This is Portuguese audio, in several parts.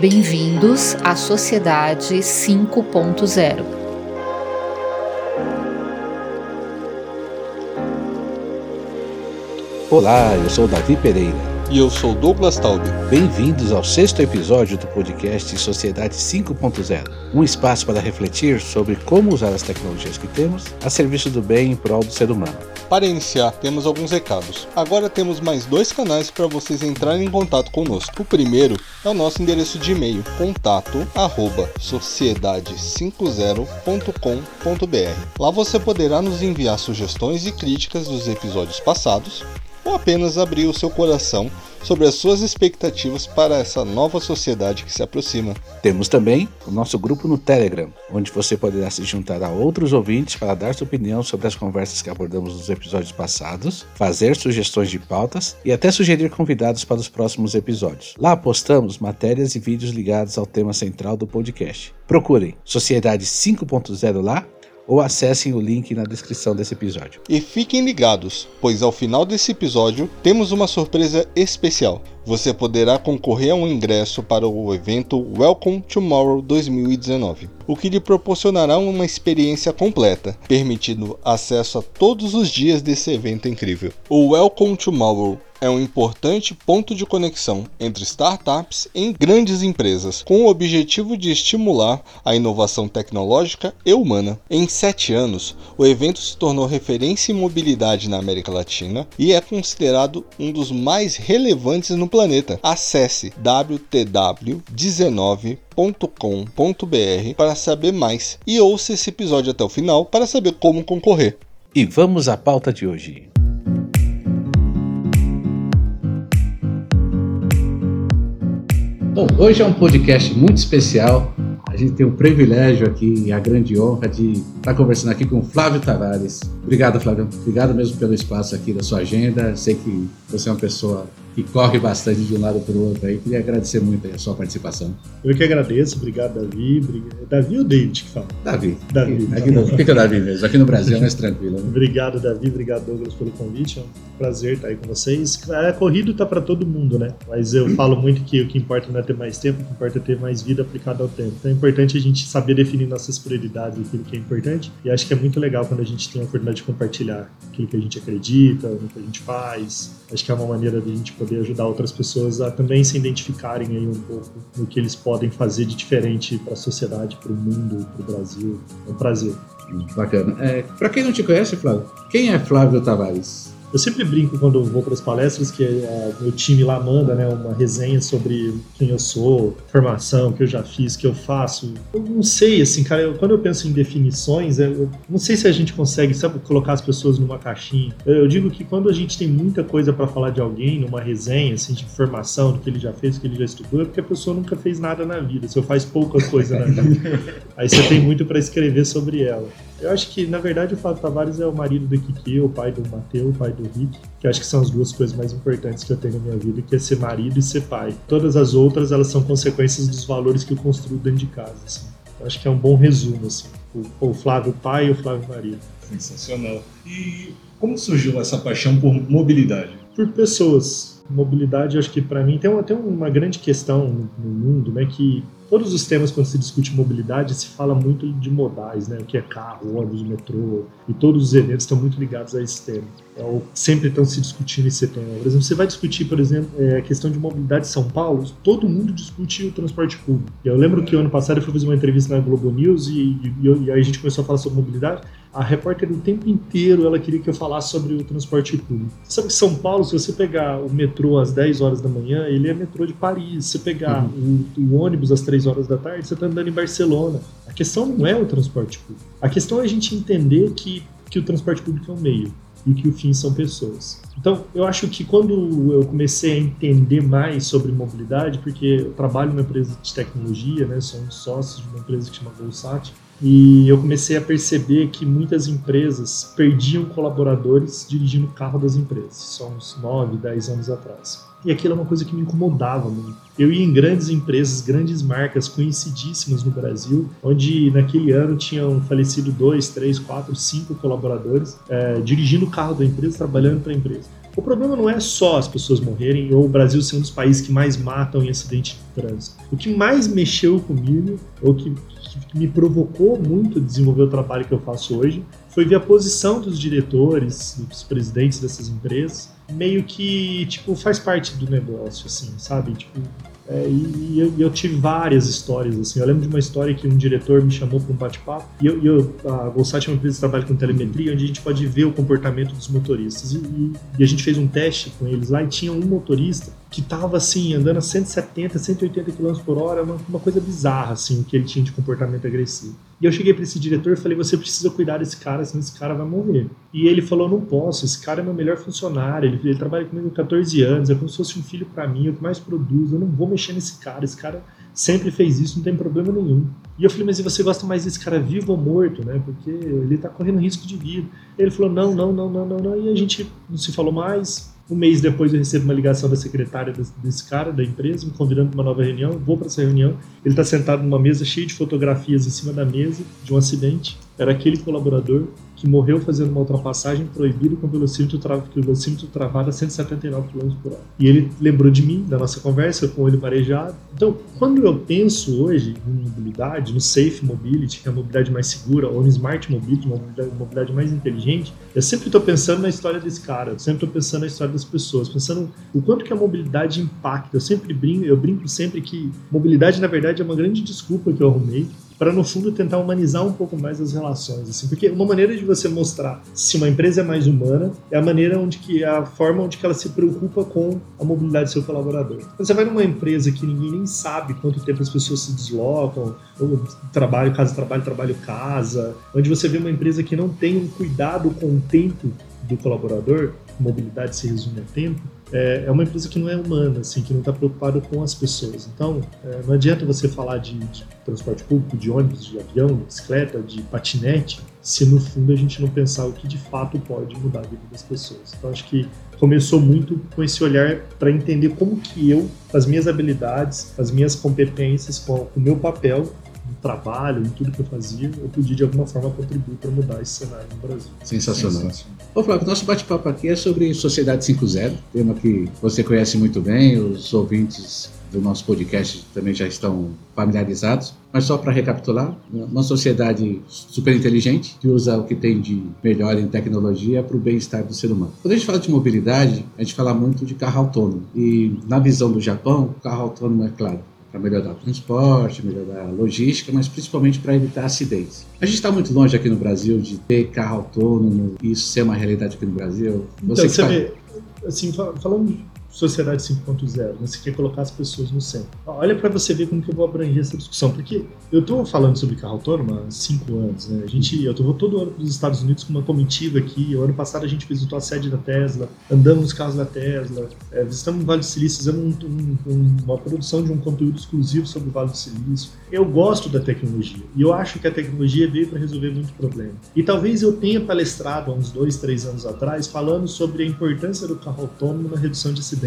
Bem-vindos à Sociedade 5.0. Olá, eu sou Davi Pereira. E eu sou Douglas Taube. Bem-vindos ao sexto episódio do podcast Sociedade 5.0, um espaço para refletir sobre como usar as tecnologias que temos a serviço do bem em prol do ser humano. Para iniciar, temos alguns recados. Agora temos mais dois canais para vocês entrarem em contato conosco. O primeiro é o nosso endereço de e-mail, contato sociedade50.com.br. Lá você poderá nos enviar sugestões e críticas dos episódios passados ou apenas abrir o seu coração sobre as suas expectativas para essa nova sociedade que se aproxima. Temos também o nosso grupo no Telegram, onde você poderá se juntar a outros ouvintes para dar sua opinião sobre as conversas que abordamos nos episódios passados, fazer sugestões de pautas e até sugerir convidados para os próximos episódios. Lá postamos matérias e vídeos ligados ao tema central do podcast. Procurem Sociedade 5.0 lá ou acessem o link na descrição desse episódio. E fiquem ligados, pois ao final desse episódio temos uma surpresa especial. Você poderá concorrer a um ingresso para o evento Welcome Tomorrow 2019, o que lhe proporcionará uma experiência completa, permitindo acesso a todos os dias desse evento incrível. O Welcome Tomorrow é um importante ponto de conexão entre startups e grandes empresas, com o objetivo de estimular a inovação tecnológica e humana. Em sete anos, o evento se tornou referência em mobilidade na América Latina e é considerado um dos mais relevantes no planeta. Acesse wtw19.com.br para saber mais e ouça esse episódio até o final para saber como concorrer. E vamos à pauta de hoje. Bom, hoje é um podcast muito especial. A gente tem o privilégio aqui e a grande honra de estar conversando aqui com o Flávio Tavares. Obrigado, Flávio. Obrigado mesmo pelo espaço aqui da sua agenda. Sei que você é uma pessoa que corre bastante de um lado para o outro aí. Queria agradecer muito a sua participação. Eu que agradeço, obrigado, Davi. Davi ou David que fala? Davi. Davi. Aqui, no, fica o Davi mesmo. Aqui no Brasil é mais tranquilo. Né? Obrigado, Davi. Obrigado, Douglas, pelo convite. É um prazer estar aí com vocês. É, corrido tá para todo mundo, né? Mas eu falo muito que o que importa não é ter mais tempo, o que importa é ter mais vida aplicada ao tempo. Então é importante a gente saber definir nossas prioridades, aquilo que é importante. E acho que é muito legal quando a gente tem a oportunidade de compartilhar aquilo que a gente acredita, no que a gente faz. Acho que é uma maneira de a gente poder ajudar outras pessoas a também se identificarem aí um pouco no que eles podem fazer de diferente para a sociedade, para o mundo, para o Brasil. É um prazer. Bacana. É, para quem não te conhece, Flávio, quem é Flávio Tavares? Eu sempre brinco quando vou para as palestras que é, meu time lá manda né, uma resenha sobre quem eu sou, formação, que eu já fiz, que eu faço. Eu não sei, assim, cara, eu, quando eu penso em definições, eu não sei se a gente consegue, sabe, colocar as pessoas numa caixinha. Eu, eu digo que quando a gente tem muita coisa para falar de alguém, numa resenha, assim, de formação, do que ele já fez, do que ele já estudou, é porque a pessoa nunca fez nada na vida, se eu faz pouca coisa na vida. Aí você tem muito para escrever sobre ela. Eu acho que, na verdade, o Flávio Tavares é o marido do Kiki, o pai do Mateu, o pai do Rick, que acho que são as duas coisas mais importantes que eu tenho na minha vida, que é ser marido e ser pai. Todas as outras, elas são consequências dos valores que eu construo dentro de casa, assim. Eu acho que é um bom resumo, assim. O, o Flávio pai e o Flávio marido. Sensacional. E como surgiu essa paixão por mobilidade? Por pessoas. Mobilidade, acho que para mim tem uma, tem uma grande questão no, no mundo, né, que todos os temas quando se discute mobilidade se fala muito de modais, né? O que é carro, ônibus, metrô, e todos os eventos estão muito ligados a esse tema. Então, sempre estão se discutindo esse tema. Por exemplo, você vai discutir, por exemplo, é, a questão de mobilidade em São Paulo, todo mundo discute o transporte público. Eu lembro que ano passado eu fui fazer uma entrevista na Globo News e, e, e aí a gente começou a falar sobre mobilidade. A repórter o tempo inteiro ela queria que eu falasse sobre o transporte público. Sabe que São Paulo, se você pegar o metrô às 10 horas da manhã, ele é metrô de Paris. Se você pegar uhum. o, o, ônibus às 3 horas da tarde, você está andando em Barcelona. A questão não é o transporte público. A questão é a gente entender que, que o transporte público é um meio e que o fim são pessoas. Então, eu acho que quando eu comecei a entender mais sobre mobilidade, porque eu trabalho numa empresa de tecnologia, né, sou um sócio de uma empresa que chama Volsat, e eu comecei a perceber que muitas empresas perdiam colaboradores dirigindo o carro das empresas, só uns 9, 10 anos atrás. E aquilo é uma coisa que me incomodava muito. Eu ia em grandes empresas, grandes marcas conhecidíssimas no Brasil, onde naquele ano tinham falecido dois, três, quatro, cinco colaboradores é, dirigindo o carro da empresa, trabalhando para a empresa. O problema não é só as pessoas morrerem ou o Brasil ser um dos países que mais matam em acidente de trânsito. O que mais mexeu comigo, ou que, que me provocou muito desenvolver o trabalho que eu faço hoje, foi ver a posição dos diretores, dos presidentes dessas empresas, meio que, tipo, faz parte do negócio, assim, sabe? Tipo, é, e, e eu, eu, tive várias histórias, assim. Eu lembro de uma história que um diretor me chamou para um bate-papo. E eu, eu, a Volkswagen é uma empresa que trabalha com telemetria, onde a gente pode ver o comportamento dos motoristas. E, e, e a gente fez um teste com eles lá e tinha um motorista que estava assim, andando a 170, 180 km por hora, uma, uma coisa bizarra, assim, que ele tinha de comportamento agressivo. E eu cheguei para esse diretor e falei: você precisa cuidar desse cara, senão esse cara vai morrer. E ele falou: não posso, esse cara é meu melhor funcionário, ele, ele trabalha comigo há 14 anos, é como se fosse um filho para mim, o que mais produz, eu não vou mexer nesse cara, esse cara sempre fez isso, não tem problema nenhum. E eu falei: mas e você gosta mais desse cara vivo ou morto, né? Porque ele tá correndo risco de vida. Ele falou: não, não, não, não, não, não. E a gente não se falou mais. Um mês depois eu recebo uma ligação da secretária desse, cara, da empresa, me convidando para uma nova reunião. Vou para essa reunião. Ele está sentado numa mesa cheia de fotografias em cima da mesa de um acidente. Era aquele colaborador que morreu fazendo uma ultrapassagem proibida com velocímetro, tra velocímetro travado a 179 km por hora. E ele lembrou de mim, da nossa conversa, com ele marejado. Então, quando eu penso hoje em mobilidade, no Safe Mobility, que é a mobilidade mais segura, ou no Smart Mobility, uma mobilidade, mobilidade mais inteligente, eu sempre estou pensando na história desse cara, eu sempre estou pensando na história das pessoas, pensando o quanto que a mobilidade impacta. Eu sempre brinco, eu brinco sempre que mobilidade, na verdade, é uma grande desculpa que eu arrumei para no fundo tentar humanizar um pouco mais as relações, assim, porque uma maneira de você mostrar se uma empresa é mais humana é a maneira onde que é a forma onde que ela se preocupa com a mobilidade do seu colaborador. Quando você vai numa empresa que ninguém nem sabe quanto tempo as pessoas se deslocam, ou trabalho, casa, trabalho, trabalho, casa, onde você vê uma empresa que não tem um cuidado com o tempo do colaborador, mobilidade se resume a tempo, é, é uma empresa que não é humana, assim, que não está preocupada com as pessoas. Então, é, não adianta você falar de, de, transporte público, de ônibus, de avião, de bicicleta, de patinete, se no fundo a gente não pensar o que de fato pode mudar a vida das pessoas. Então, acho que começou muito com esse olhar para entender como que eu, as minhas habilidades, as minhas competências, com o meu papel, trabalho, em tudo que eu fazia, eu podia de alguma forma contribuir para mudar esse cenário no Brasil. Sensacional. Sensacional. Ô Flávio, nosso bate-papo aqui é sobre Sociedade 5.0, tema que você conhece muito bem, os ouvintes do nosso podcast também já estão familiarizados. Mas só para recapitular, uma sociedade super inteligente que usa o que tem de melhor em tecnologia para o bem-estar do ser humano. Quando a gente fala de mobilidade, a gente fala muito de carro autônomo. E na visão do Japão, o carro autônomo é claro para melhorar o transporte, melhorar a logística, mas principalmente para evitar acidentes. A gente está muito longe aqui no Brasil de ter carro autônomo e isso ser uma realidade aqui no Brasil. Você, então, você vê, assim, falando sociedade 5.0, né? você quer colocar as pessoas no centro. Olha para você ver como que eu vou abranger essa discussão, porque eu estou falando sobre carro autônomo há cinco anos, né? A gente, eu vou todo ano para os Estados Unidos com uma comitiva aqui. O ano passado a gente visitou a sede da Tesla, andamos nos carros da Tesla, é, visitamos o Vale do Silício, fizemos um, um, uma produção de um conteúdo exclusivo sobre o Vale do Silício. Eu gosto da tecnologia e eu acho que a tecnologia veio para resolver muito problema. E talvez eu tenha palestrado há uns dois, três anos atrás falando sobre a importância do carro autônomo na redução de acidentes.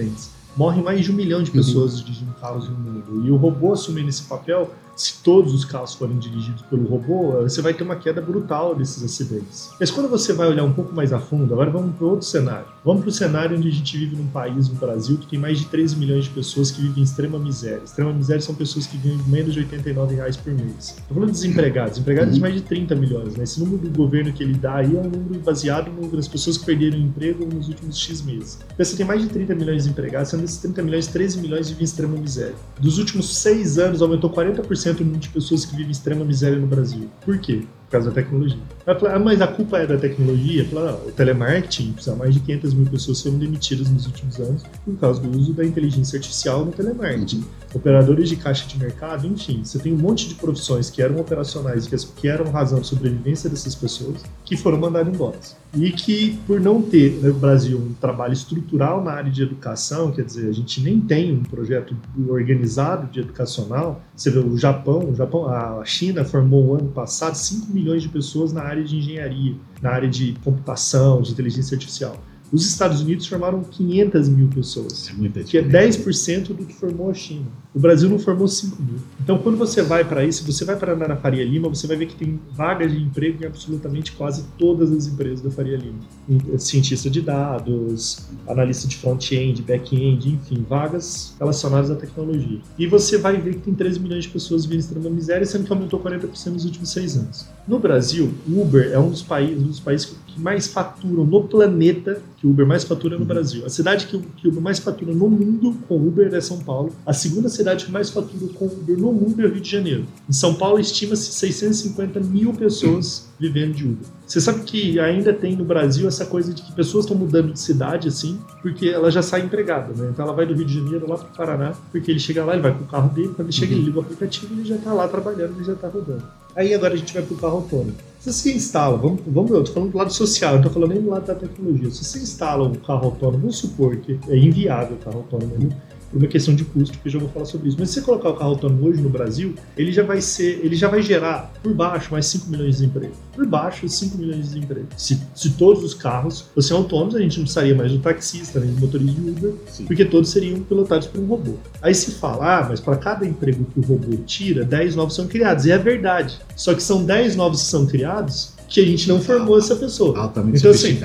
Morrem mais de um milhão de uhum. pessoas uhum. dirigindo carros no mundo. E o robô assumindo esse papel se todos os carros forem dirigidos pelo robô, você vai ter uma queda brutal desses acidentes. Mas quando você vai olhar um pouco mais a fundo, agora vamos para outro cenário. Vamos para o cenário onde a gente vive num país, no Brasil, que tem mais de 13 milhões de pessoas que vivem em extrema miséria. Extrema miséria são pessoas que ganham menos de 89 reais por mês. Estou falando de desempregados. Desempregados de mais de 30 milhões. Né? Esse número do governo que ele dá aí é um número baseado nas pessoas que perderam o emprego nos últimos X meses. Então você tem mais de 30 milhões de desempregados, sendo desses 30 milhões, 13 milhões vivem em extrema miséria. Dos últimos seis anos, aumentou 40% 100% o número de pessoas que vivem extrema miséria no Brasil. Por quê? Causa da tecnologia. Vai falar, ah, mas a culpa é da tecnologia? Fala, não, o telemarketing, mais de 500 mil pessoas foram demitidas nos últimos anos por causa do uso da inteligência artificial no telemarketing. Operadores de caixa de mercado, enfim, você tem um monte de profissões que eram operacionais, que eram razão de sobrevivência dessas pessoas, que foram mandadas embora. E que, por não ter no Brasil um trabalho estrutural na área de educação, quer dizer, a gente nem tem um projeto organizado de educacional. Você vê o Japão, o Japão, a China formou ano passado 5 milhões de pessoas na área de engenharia, na área de computação, de inteligência artificial. Os Estados Unidos formaram 500 mil pessoas, É muita que é diferença. 10% do que formou a China. O Brasil não formou 5 mil. Então, quando você vai para isso, você vai para na Faria Lima, você vai ver que tem vagas de emprego em absolutamente quase todas as empresas da Faria Lima. Em- Cientista de dados, analista de front-end, back-end, enfim, vagas relacionadas à tecnologia. E você vai ver que tem 13 milhões de pessoas vivendo em extrema miséria, sendo que aumentou 40% nos últimos seis anos. No Brasil, o Uber é um dos países, um dos países que mais faturam no planeta, que o Uber mais fatura é no Brasil. A cidade que o que o Uber mais fatura no mundo com Uber é São Paulo. A segunda cidade que mais fatura com Uber no mundo é o Rio de Janeiro. Em São Paulo, estima-se 650 mil pessoas vivendo de Uber. Você sabe que ainda tem no Brasil essa coisa de que pessoas estão mudando de cidade assim, porque ela já sai empregada, né? Então ela vai do Rio de Janeiro lá para o Paraná, porque ele chega lá, ele vai com o carro dele, quando ele chega, ele liga o aplicativo, ele já está lá trabalhando, ele já está rodando. Aí agora a gente vai para o carro autônomo. Se você instala, vamos, vamos eu tô falando do lado social, eu tô falando nem do lado da tecnologia. Se você instala um carro autônomo, vamos supor que é inviável o carro autônomo, né? Por uma questão de custo, que eu já vou falar sobre isso. Mas se você colocar o carro autônomo hoje no Brasil, ele já vai ser, ele já vai gerar por baixo mais 5 milhões de empregos. Por baixo, 5 milhões de empregos. Se, se todos os carros fossem autônomos, a gente não precisaria mais do taxista, nem do motorista de Uber, Sim. porque todos seriam pilotados por um robô. Aí se fala, ah, mas para cada emprego que o robô tira, 10 novos são criados. E é verdade. Só que são 10 novos que são criados que a gente não formou essa pessoa. Altamente Então, assim.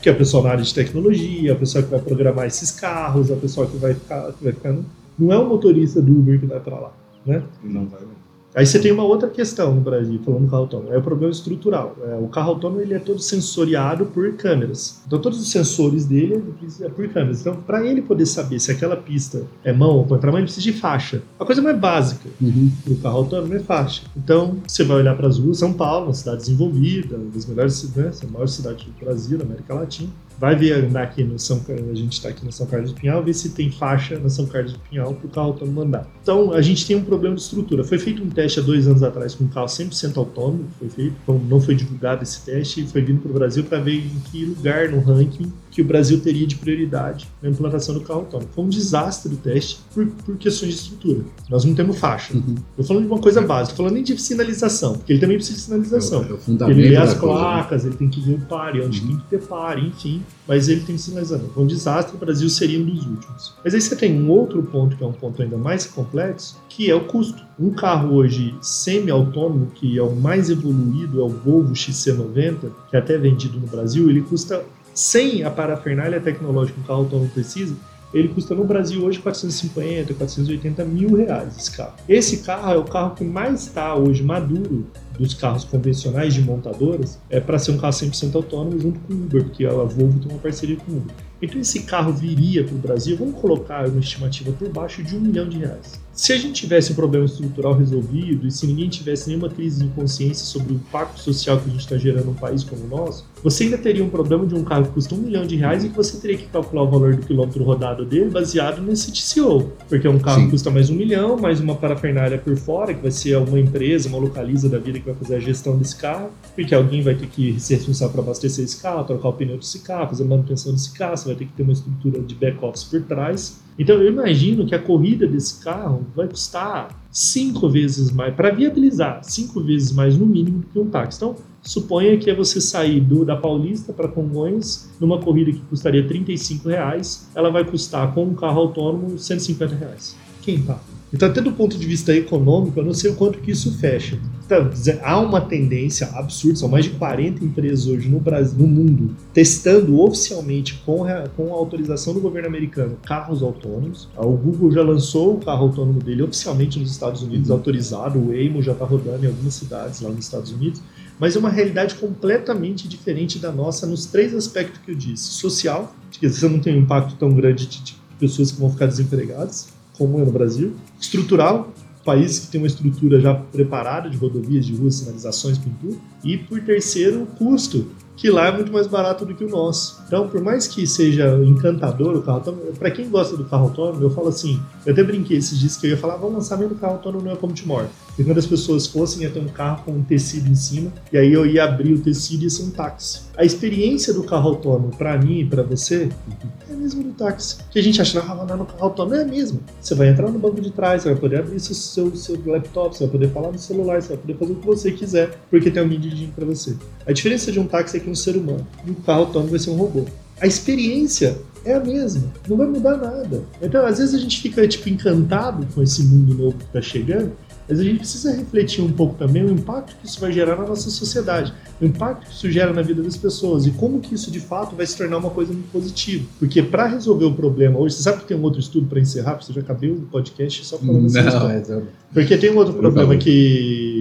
Que é a pessoa na área de tecnologia, a pessoa que vai programar esses carros, a pessoa que vai ficar. Que vai ficar não é o motorista do Uber que vai para lá. Né? Não vai. Aí você tem uma outra questão no Brasil, falando do carro autônomo, é o problema estrutural. É, o carro autônomo ele é todo sensoriado por câmeras. Então todos os sensores dele é por câmeras. Então para ele poder saber se aquela pista é mão ou contramão, ele precisa de faixa. A coisa mais básica Uhum. para o carro autônomo é faixa. Então você vai olhar para as ruas, São Paulo, uma cidade desenvolvida, uma das melhores cidades, a maior cidade do Brasil, da América Latina. Vai ver andar aqui no São Car- a gente está aqui no São Carlos do Pinhal, ver se tem faixa na São Carlos do Pinhal para o carro autônomo andar. Então a gente tem um problema de estrutura. Foi feito um teste há dois anos atrás com um carro 100% autônomo, foi feito, então não foi divulgado esse teste, e foi vindo para o Brasil para ver em que lugar no ranking que o Brasil teria de prioridade na implantação do carro autônomo. Foi um desastre o teste por, por questões de estrutura. Nós não temos faixa. Uhum. Tô falando de uma coisa básica, tô falando nem de sinalização, porque ele também precisa de sinalização. É fundamento Ele lê as coisa, né? placas, ele tem que ver o pare, onde Uhum. tem que ter pare, enfim. Mas ele tem sinalização. Foi um desastre, o Brasil seria um dos últimos. Mas aí você tem um outro ponto, que é um ponto ainda mais complexo, que é o custo. Um carro hoje semi-autônomo, que é o mais evoluído, é o Volvo XC90, que é até vendido no Brasil, ele custa, sem a parafernália tecnológica que um carro autônomo precisa, ele custa no Brasil hoje 450, 480 mil reais esse carro. Esse carro é o carro que mais está hoje maduro dos carros convencionais de montadoras é para ser um carro 100% autônomo junto com o Uber, porque a Volvo tem uma parceria com o Uber. Então esse carro viria para o Brasil, vamos colocar uma estimativa por baixo de um milhão de reais. Se a gente tivesse um problema estrutural resolvido e se ninguém tivesse nenhuma crise de consciência sobre o impacto social que a gente está gerando num país como o nosso, você ainda teria um problema de um carro que custa um milhão de reais e que você teria que calcular o valor do quilômetro rodado dele baseado nesse TCO. Porque é um carro Sim. que custa mais um milhão, mais uma parafernália por fora, que vai ser uma empresa, uma localiza da vida que vai fazer a gestão desse carro, porque alguém vai ter que ser responsável para abastecer esse carro, trocar o pneu desse carro, fazer a manutenção desse carro, vai ter que ter uma estrutura de back-office por trás. Então eu imagino que a corrida desse carro vai custar cinco vezes mais, para viabilizar, cinco vezes mais no mínimo do que um táxi. Então, suponha que é você sair do, da Paulista para Congonhas numa corrida que custaria 35 reais, ela vai custar com um carro autônomo 150 reais. Quem paga? Então, até do ponto de vista econômico, eu não sei o quanto que isso fecha. Então, há uma tendência absurda, são mais de 40 empresas hoje no Brasil, no mundo, testando oficialmente com a, com a autorização do governo americano carros autônomos. O Google já lançou o carro autônomo dele oficialmente nos Estados Unidos, Uhum. autorizado, o Waymo já está rodando em algumas cidades lá nos Estados Unidos, mas é uma realidade completamente diferente da nossa nos três aspectos que eu disse. Social, que você não tem um impacto tão grande de, de pessoas que vão ficar desempregadas, como é no Brasil. Estrutural, país que tem uma estrutura já preparada de rodovias, de ruas, sinalizações, pintura. E por terceiro, o custo, que lá é muito mais barato do que o nosso. Então, por mais que seja encantador o carro autônomo, para quem gosta do carro autônomo, eu falo assim, eu até brinquei esses dias que eu ia falar, vamos lançar mesmo o carro autônomo no Welcome to More. E quando as pessoas fossem, ia ter um carro com um tecido em cima, e aí eu ia abrir o tecido e ser um táxi. A experiência do carro autônomo, para mim e para você, é a mesma do táxi. Que a gente acha, não, não, no carro autônomo é a mesma. Você vai entrar no banco de trás, você vai poder abrir seu, seu, seu laptop, você vai poder falar no celular, você vai poder fazer o que você quiser, porque tem um medidinho para você. A diferença de um táxi é que é um ser humano, e o carro autônomo vai ser um robô. a experiência é a mesma, não vai mudar nada. Então, às vezes a gente fica tipo encantado com esse mundo novo que está chegando, mas a gente precisa refletir um pouco também o impacto que isso vai gerar na nossa sociedade, o impacto que isso gera na vida das pessoas e como que isso de fato vai se tornar uma coisa muito positiva. Porque para resolver o problema hoje, você sabe que tem um outro estudo para encerrar, porque você já acabei o podcast só falando assim. Não, Porque tem um outro problema favor.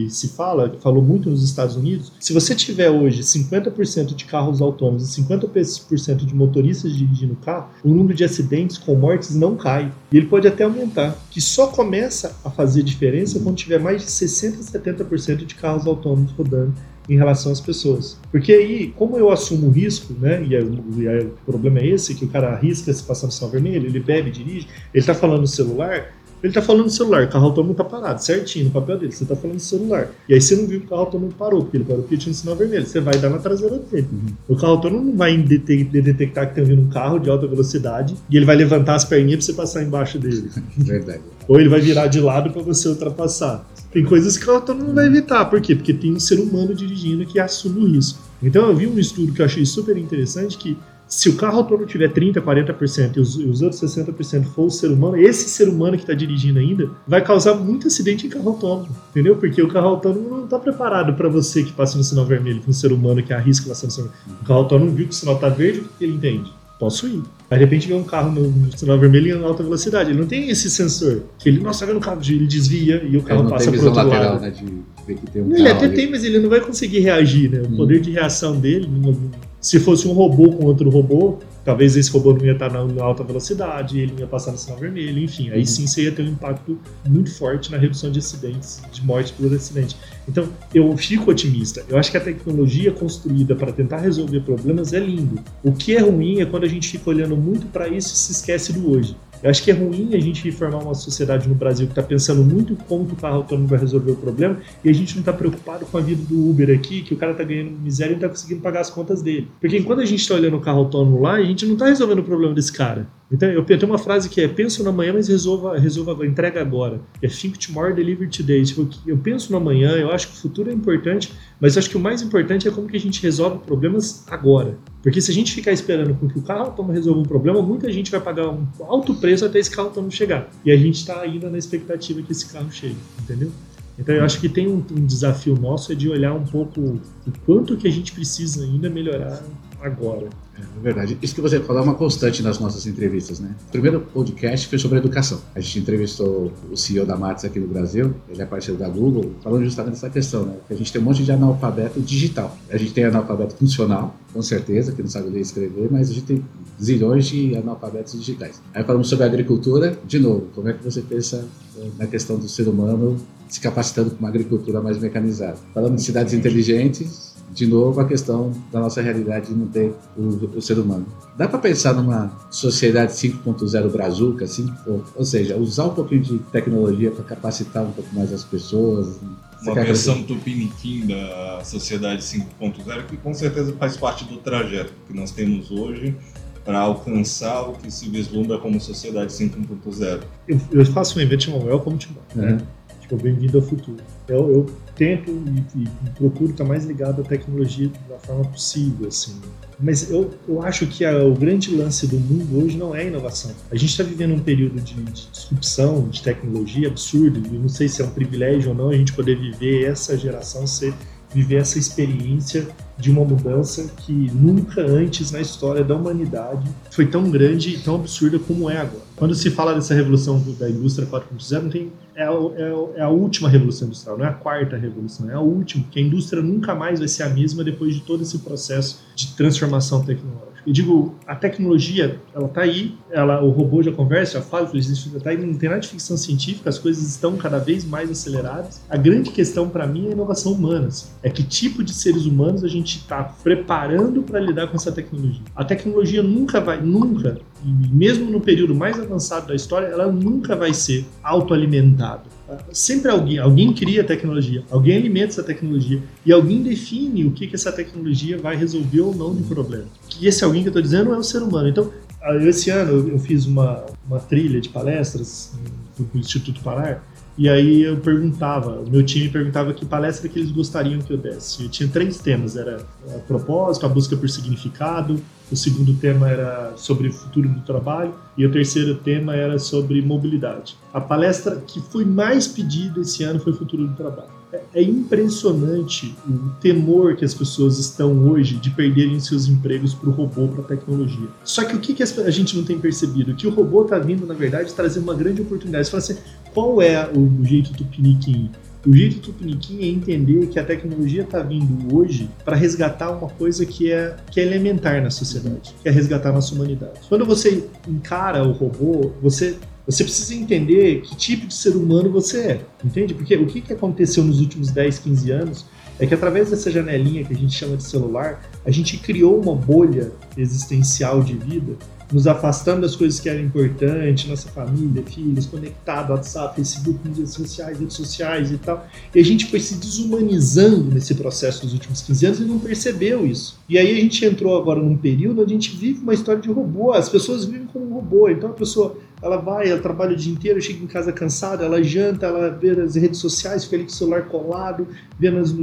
Se fala, que falou muito nos Estados Unidos. Se você tiver hoje 50% de carros autônomos e 50% de motoristas dirigindo carro, o número de acidentes com mortes não cai. E ele pode até aumentar. Que só começa a fazer diferença quando tiver mais de 60% a 70% de carros autônomos rodando em relação às pessoas. Porque aí, como eu assumo o risco, né, e, aí- e aí o problema é esse, que o cara arrisca se passar no sinal vermelho, ele bebe, dirige, ele tá falando no celular, ele tá falando no celular, o carro autônomo tá parado, certinho, no papel dele, você tá falando no celular. E aí você não viu que o carro autônomo parou, porque ele parou porque tinha um sinal vermelho, você vai dar na traseira dele. O carro autônomo não vai dete- detectar que tem vindo um carro de alta velocidade e ele vai levantar as perninhas pra você passar embaixo dele. Verdade. Ou ele vai virar de lado para você ultrapassar. Tem coisas que o autônomo não vai evitar. Por quê? Porque tem um ser humano dirigindo que assume o risco. Então eu vi um estudo que eu achei super interessante que se o carro autônomo tiver 30%, 40% e os, e os outros 60% for o ser humano, esse ser humano que está dirigindo ainda vai causar muito acidente em carro autônomo, entendeu? Porque o carro autônomo não está preparado para você que passa no sinal vermelho, para um ser humano que arrisca passar no sinal vermelho. O carro autônomo viu que o sinal está verde, o que ele entende? Posso ir. Aí de repente vê um carro no, sinal vermelho em alta velocidade. Ele não tem esse sensor. Que ele, nossa, tá vendo o carro, ele desvia e o carro passa pro visão outro lateral, lado. né? De ver que tem um Ele até ali. tem, mas ele não vai conseguir reagir, né? O Hum. poder de reação dele, não- se fosse um robô com outro robô, talvez esse robô não ia estar na, na alta velocidade, ele ia passar no sinal vermelho, enfim. Aí Uhum. sim você ia ter um impacto muito forte na redução de acidentes, de morte por acidente. Então, eu fico otimista. Eu acho que a tecnologia construída para tentar resolver problemas é lindo. O que é ruim é quando a gente fica olhando muito para isso e se esquece do hoje. Eu acho que é ruim a gente formar uma sociedade no Brasil que está pensando muito que o carro autônomo vai resolver o problema e a gente não está preocupado com a vida do Uber aqui, que o cara está ganhando miséria e não está conseguindo pagar as contas dele. Porque enquanto a gente está olhando o carro autônomo lá, a gente não está resolvendo o problema desse cara. Então, eu tenho uma frase que é: penso no amanhã, mas resolva, resolva entrega agora. É think tomorrow, deliver today. Tipo, eu penso no amanhã, eu acho que o futuro é importante, mas acho que o mais importante é como que a gente resolve problemas agora. Porque se a gente ficar esperando com que o carro autônomo resolva um problema, muita gente vai pagar um alto preço até esse carro autônomo chegar. E a gente está ainda na expectativa que esse carro chegue, entendeu? Então eu acho que tem um, um desafio nosso é de olhar um pouco o quanto que a gente precisa ainda melhorar agora. É verdade. Isso que você falou é uma constante nas nossas entrevistas, né? O primeiro podcast foi sobre educação. A gente entrevistou o CEO da Max aqui no Brasil, ele é parceiro da Google, falando justamente dessa questão, né? Que a gente tem um monte de analfabeto digital. A gente tem analfabeto funcional, com certeza, que não sabe ler e escrever, mas a gente tem zilhões de analfabetos digitais. Aí falamos sobre agricultura, de novo, como é que você pensa eh, na questão do ser humano se capacitando para uma agricultura mais mecanizada? Falando de cidades inteligentes, de novo a questão da nossa realidade de não ter o, o ser humano. Dá para pensar numa sociedade 5.0 brazuca, assim? Ou, ou seja, usar um pouquinho de tecnologia para capacitar um pouco mais as pessoas? Você Uma versão tupiniquim da sociedade 5.0 que com certeza faz parte do trajeto que nós temos hoje para alcançar o que se vislumbra como sociedade 5.0. Eu, eu faço um evento chamado Welcome to Mars. Uhum. Tipo, bem-vindo ao futuro. Eu, eu tento e, e procuro estar mais ligado à tecnologia da forma possível, assim. Mas eu, eu acho que a- o grande lance do mundo hoje não é a inovação. A gente está vivendo um período de, de disrupção, de tecnologia absurdo, e não sei se é um privilégio ou não a gente poder viver essa geração, ser, viver essa experiência de uma mudança que nunca antes na história da humanidade foi tão grande e tão absurda como é agora. Quando se fala dessa revolução da indústria 4.0, não tem é é é a última revolução industrial, não é a quarta revolução, é a última, porque a indústria nunca mais vai ser a mesma depois de todo esse processo de transformação tecnológica. Eu digo, a tecnologia, ela tá aí, ela, o robô já conversa, já fala, já tá aí, não tem nada de ficção científica, as coisas estão cada vez mais aceleradas. A grande questão para mim é a inovação humana. assim. É que tipo de seres humanos a gente está preparando para lidar com essa tecnologia. A tecnologia nunca vai, nunca, e mesmo no período mais avançado da história, ela nunca vai ser autoalimentada. Sempre alguém, alguém cria a tecnologia, alguém alimenta essa tecnologia e alguém define o que, que essa tecnologia vai resolver ou não de problema. E esse alguém que eu estou dizendo é o ser humano. Então, ah, esse ano eu- fiz uma, uma trilha de palestras no Instituto Parar E aí eu perguntava, o meu time perguntava que palestra que eles gostariam que eu desse. Eu tinha três temas, era a propósito, a busca por significado, o segundo tema era sobre o futuro do trabalho e o terceiro tema era sobre mobilidade. A palestra que foi mais pedida esse ano foi futuro do trabalho. É, é impressionante o temor que as pessoas estão hoje de perderem seus empregos para o robô, para a tecnologia. Só que o que, que a gente não tem percebido? Que o robô está vindo, na verdade, trazer uma grande oportunidade. Você fala assim, qual é o jeito tupiniquim? O jeito tupiniquim é entender que a tecnologia está vindo hoje para resgatar uma coisa que é, que é elementar na sociedade, que é resgatar a nossa humanidade. Quando você encara o robô, você você precisa entender que tipo de ser humano você é, entende? Porque o que, que aconteceu nos últimos 10, 15 anos é que através dessa janelinha que a gente chama de celular, a gente criou uma bolha existencial de vida nos afastando das coisas que eram importantes, nossa família, filhos, conectado, WhatsApp, Facebook, mídias sociais, redes sociais e tal. E a gente foi se desumanizando nesse processo dos últimos 15 anos e não percebeu isso. E aí a gente entrou agora num período onde a gente vive uma história de robô, as pessoas vivem como um robô. Então a pessoa ela vai, ela trabalha o dia inteiro, chega em casa cansada, ela janta, ela vê as redes sociais, fica ali com o celular colado, vendo as,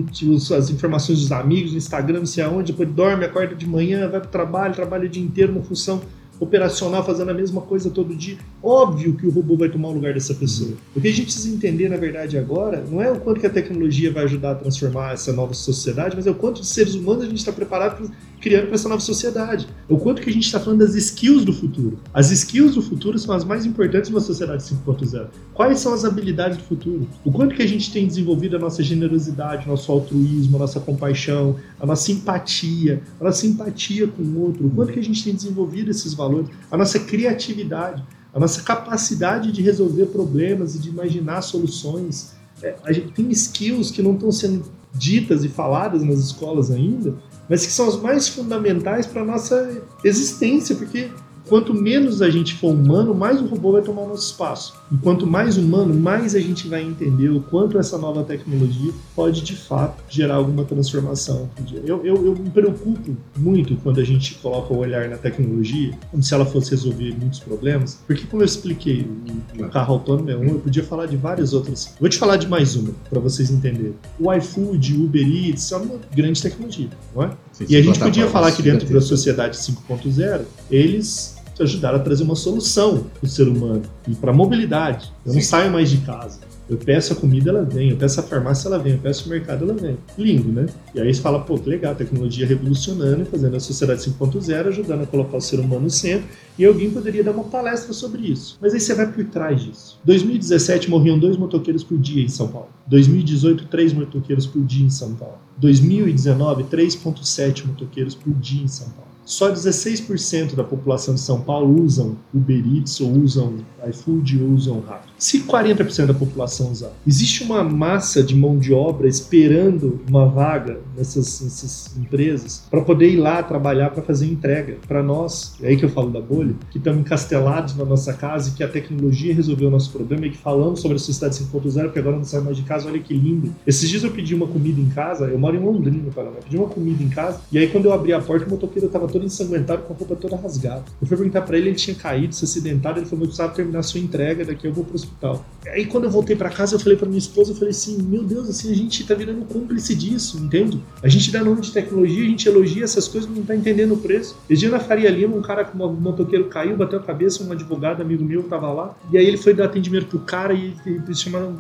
as informações dos amigos no Instagram, não sei aonde, depois dorme, acorda de manhã, vai para o trabalho, trabalha o dia inteiro na função operacional fazendo a mesma coisa todo dia. Óbvio que o robô vai tomar o lugar dessa pessoa. O que a gente precisa entender, na verdade, agora, não é o quanto que a tecnologia vai ajudar a transformar essa nova sociedade, mas é o quanto de seres humanos a gente está preparado para criando para essa nova sociedade. O quanto que a gente está falando das skills do futuro. As skills do futuro são as mais importantes numa sociedade 5.0. Quais são as habilidades do futuro? O quanto que a gente tem desenvolvido a nossa generosidade, nosso altruísmo, a nossa compaixão, a nossa empatia, a nossa simpatia com o outro. O quanto que a gente tem desenvolvido esses valores, a nossa criatividade, a nossa capacidade de resolver problemas e de imaginar soluções. É, a gente tem skills que não estão sendo ditas e faladas nas escolas ainda, mas que são as mais fundamentais para a nossa existência, porque quanto menos a gente for humano, mais o robô vai tomar o nosso espaço. E quanto mais humano, mais a gente vai entender o quanto essa nova tecnologia pode de fato gerar alguma transformação. Eu, eu, eu me preocupo muito quando a gente coloca o olhar na tecnologia, como se ela fosse resolver muitos problemas, porque como eu expliquei, o carro autônomo é um, eu podia falar de várias outras. Vou te falar de mais uma, para vocês entenderem. O iFood, o Uber Eats, são uma grande tecnologia, não é? Sim, e a gente podia falar que dentro da sociedade 5.0, eles ajudaram a trazer uma solução para o ser humano e para a mobilidade. Eu Sim. não saio mais de casa. Eu peço a comida, ela vem. Eu peço a farmácia, ela vem. Eu peço o mercado, ela vem. Lindo, né? E aí você fala, pô, que legal, tecnologia revolucionando e fazendo a sociedade 5.0, ajudando a colocar o ser humano no centro. E alguém poderia dar uma palestra sobre isso. Mas aí você vai por trás disso. 2017 morriam dois motoqueiros por dia em São Paulo. 2018, três motoqueiros por dia em São Paulo. 2019, 3,7 motoqueiros por dia em São Paulo. Só 16% da população de São Paulo usam Uber Eats ou usam iFood ou usam Rappi. Se 40% da população usar, existe uma massa de mão de obra esperando uma vaga nessas, nessas empresas para poder ir lá trabalhar para fazer entrega. Para nós, é aí que eu falo da bolha, que estamos encastelados na nossa casa e que a tecnologia resolveu o nosso problema e que falamos sobre a sociedade 5.0, que agora não sai mais de casa, olha que lindo. Esses dias eu pedi uma comida em casa, eu moro em Londrina, Paraná, pedi uma comida em casa e aí quando eu abri a porta o motoqueiro estava todo ensanguentado com a roupa toda rasgada. Eu fui perguntar para ele, ele tinha caído, se acidentado, ele falou, eu precisava terminar a sua entrega, daqui eu vou pro hospital. Aí quando eu voltei para casa, eu falei para minha esposa, eu falei assim, meu Deus, assim, a gente tá virando cúmplice disso, entende? A gente dá nome de tecnologia, a gente elogia essas coisas, não tá entendendo o preço. Esse dia na Faria Lima, um cara com um motoqueiro caiu, bateu a cabeça, um advogado, amigo meu, tava lá, e aí ele foi dar atendimento pro cara e eles chamaram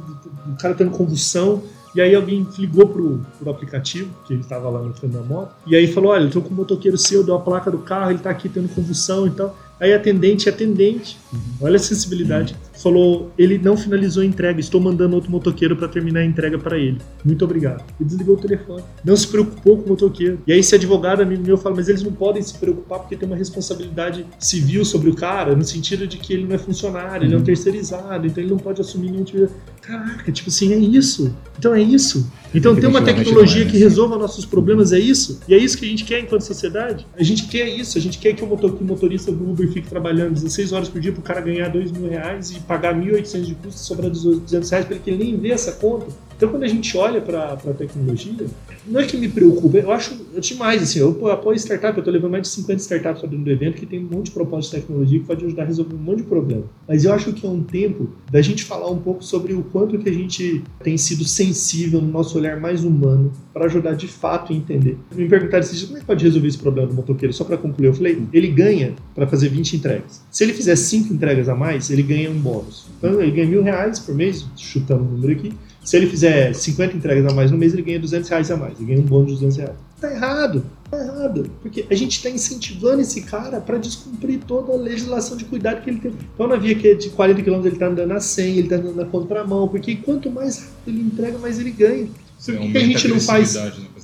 o cara tendo convulsão, e aí alguém ligou pro, pro aplicativo, que ele estava lá no frente da moto, e aí falou: olha, eu tô com o motoqueiro seu, deu a placa do carro, ele tá aqui tendo convulsão e tal. Aí atendente, atendente, olha a sensibilidade. Uhum. Falou, ele não finalizou a entrega, estou mandando outro motoqueiro para terminar a entrega para ele. Muito obrigado. E desligou o telefone. Não se preocupou com o motoqueiro. E aí esse advogado, amigo meu, fala, mas eles não podem se preocupar porque tem uma responsabilidade civil sobre o cara, no sentido de que ele não é funcionário, ele é um uhum. terceirizado, então ele não pode assumir nenhum tipo de... Caraca, tipo assim, é isso. Então é isso. Então tem uma tecnologia que resolva nossos problemas, é isso? E é isso que a gente quer enquanto sociedade? A gente quer isso, a gente quer que o motorista do Uber fique trabalhando 16 horas por dia para o cara ganhar 2 mil reais e pagar 1.800 de custo e sobrar 200 reais para ele que ele nem vê essa conta. Então, quando a gente olha para a tecnologia, não é que me preocupa, eu acho demais, assim, eu apoio startup, eu estou levando mais de 50 startups para dentro do evento que tem um monte de propósito de tecnologia que pode ajudar a resolver um monte de problema. Mas eu acho que é um tempo da gente falar um pouco sobre o quanto que a gente tem sido sensível no nosso olhar mais humano para ajudar de fato a entender. Me perguntaram esses como é que pode resolver esse problema do motoqueiro? Só para concluir, eu falei, ele ganha para fazer 20 entregas. Se ele fizer 5 entregas a mais, ele ganha um bônus. Então ele ganha mil reais por mês, chutando o número aqui, se ele fizer 50 entregas a mais no mês, ele ganha 200 reais a mais. Ele ganha um bônus de 200 reais. Tá errado. Tá errado. Porque a gente está incentivando esse cara para descumprir toda a legislação de cuidado que ele tem. Então, na via que é de 40 km, ele está andando a 100, ele está andando na contramão. Porque quanto mais rápido ele entrega, mais ele ganha. Por que, a gente não faz?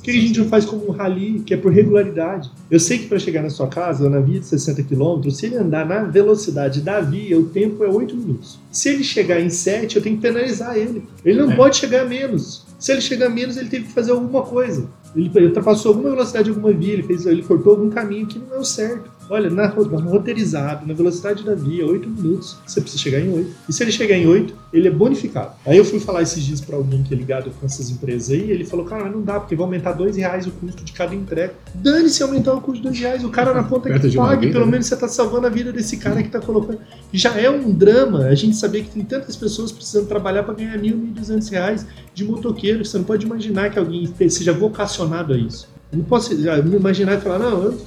Que a gente não faz como um rally, que é por regularidade? Eu sei que para chegar na sua casa, na via de 60 km, se ele andar na velocidade da via, o tempo é 8 minutos. Se ele chegar em 7, eu tenho que penalizar ele. Ele não é. pode chegar a menos. Se ele chegar a menos, ele teve que fazer alguma coisa. Ele ultrapassou alguma velocidade de alguma via, ele, fez, ele cortou algum caminho que não é o certo. Olha, na, roteirizado, na velocidade da via, 8 minutos, você precisa chegar em 8. E se ele chegar em 8, ele é bonificado. Aí eu fui falar esses dias para alguém que é ligado com essas empresas aí, ele falou, cara, não dá, porque vai aumentar 2 reais o custo de cada entrega. Dane-se aumentar o custo de 2 reais, o cara na ponta que pague, vida, pelo né? menos você tá salvando a vida desse cara que tá colocando. Já é um drama a gente saber que tem tantas pessoas precisando trabalhar para ganhar mil, mil duzentos reais de motoqueiro. Você não pode imaginar que alguém seja vocacionado a isso. Eu não posso me imaginar e falar, não, eu,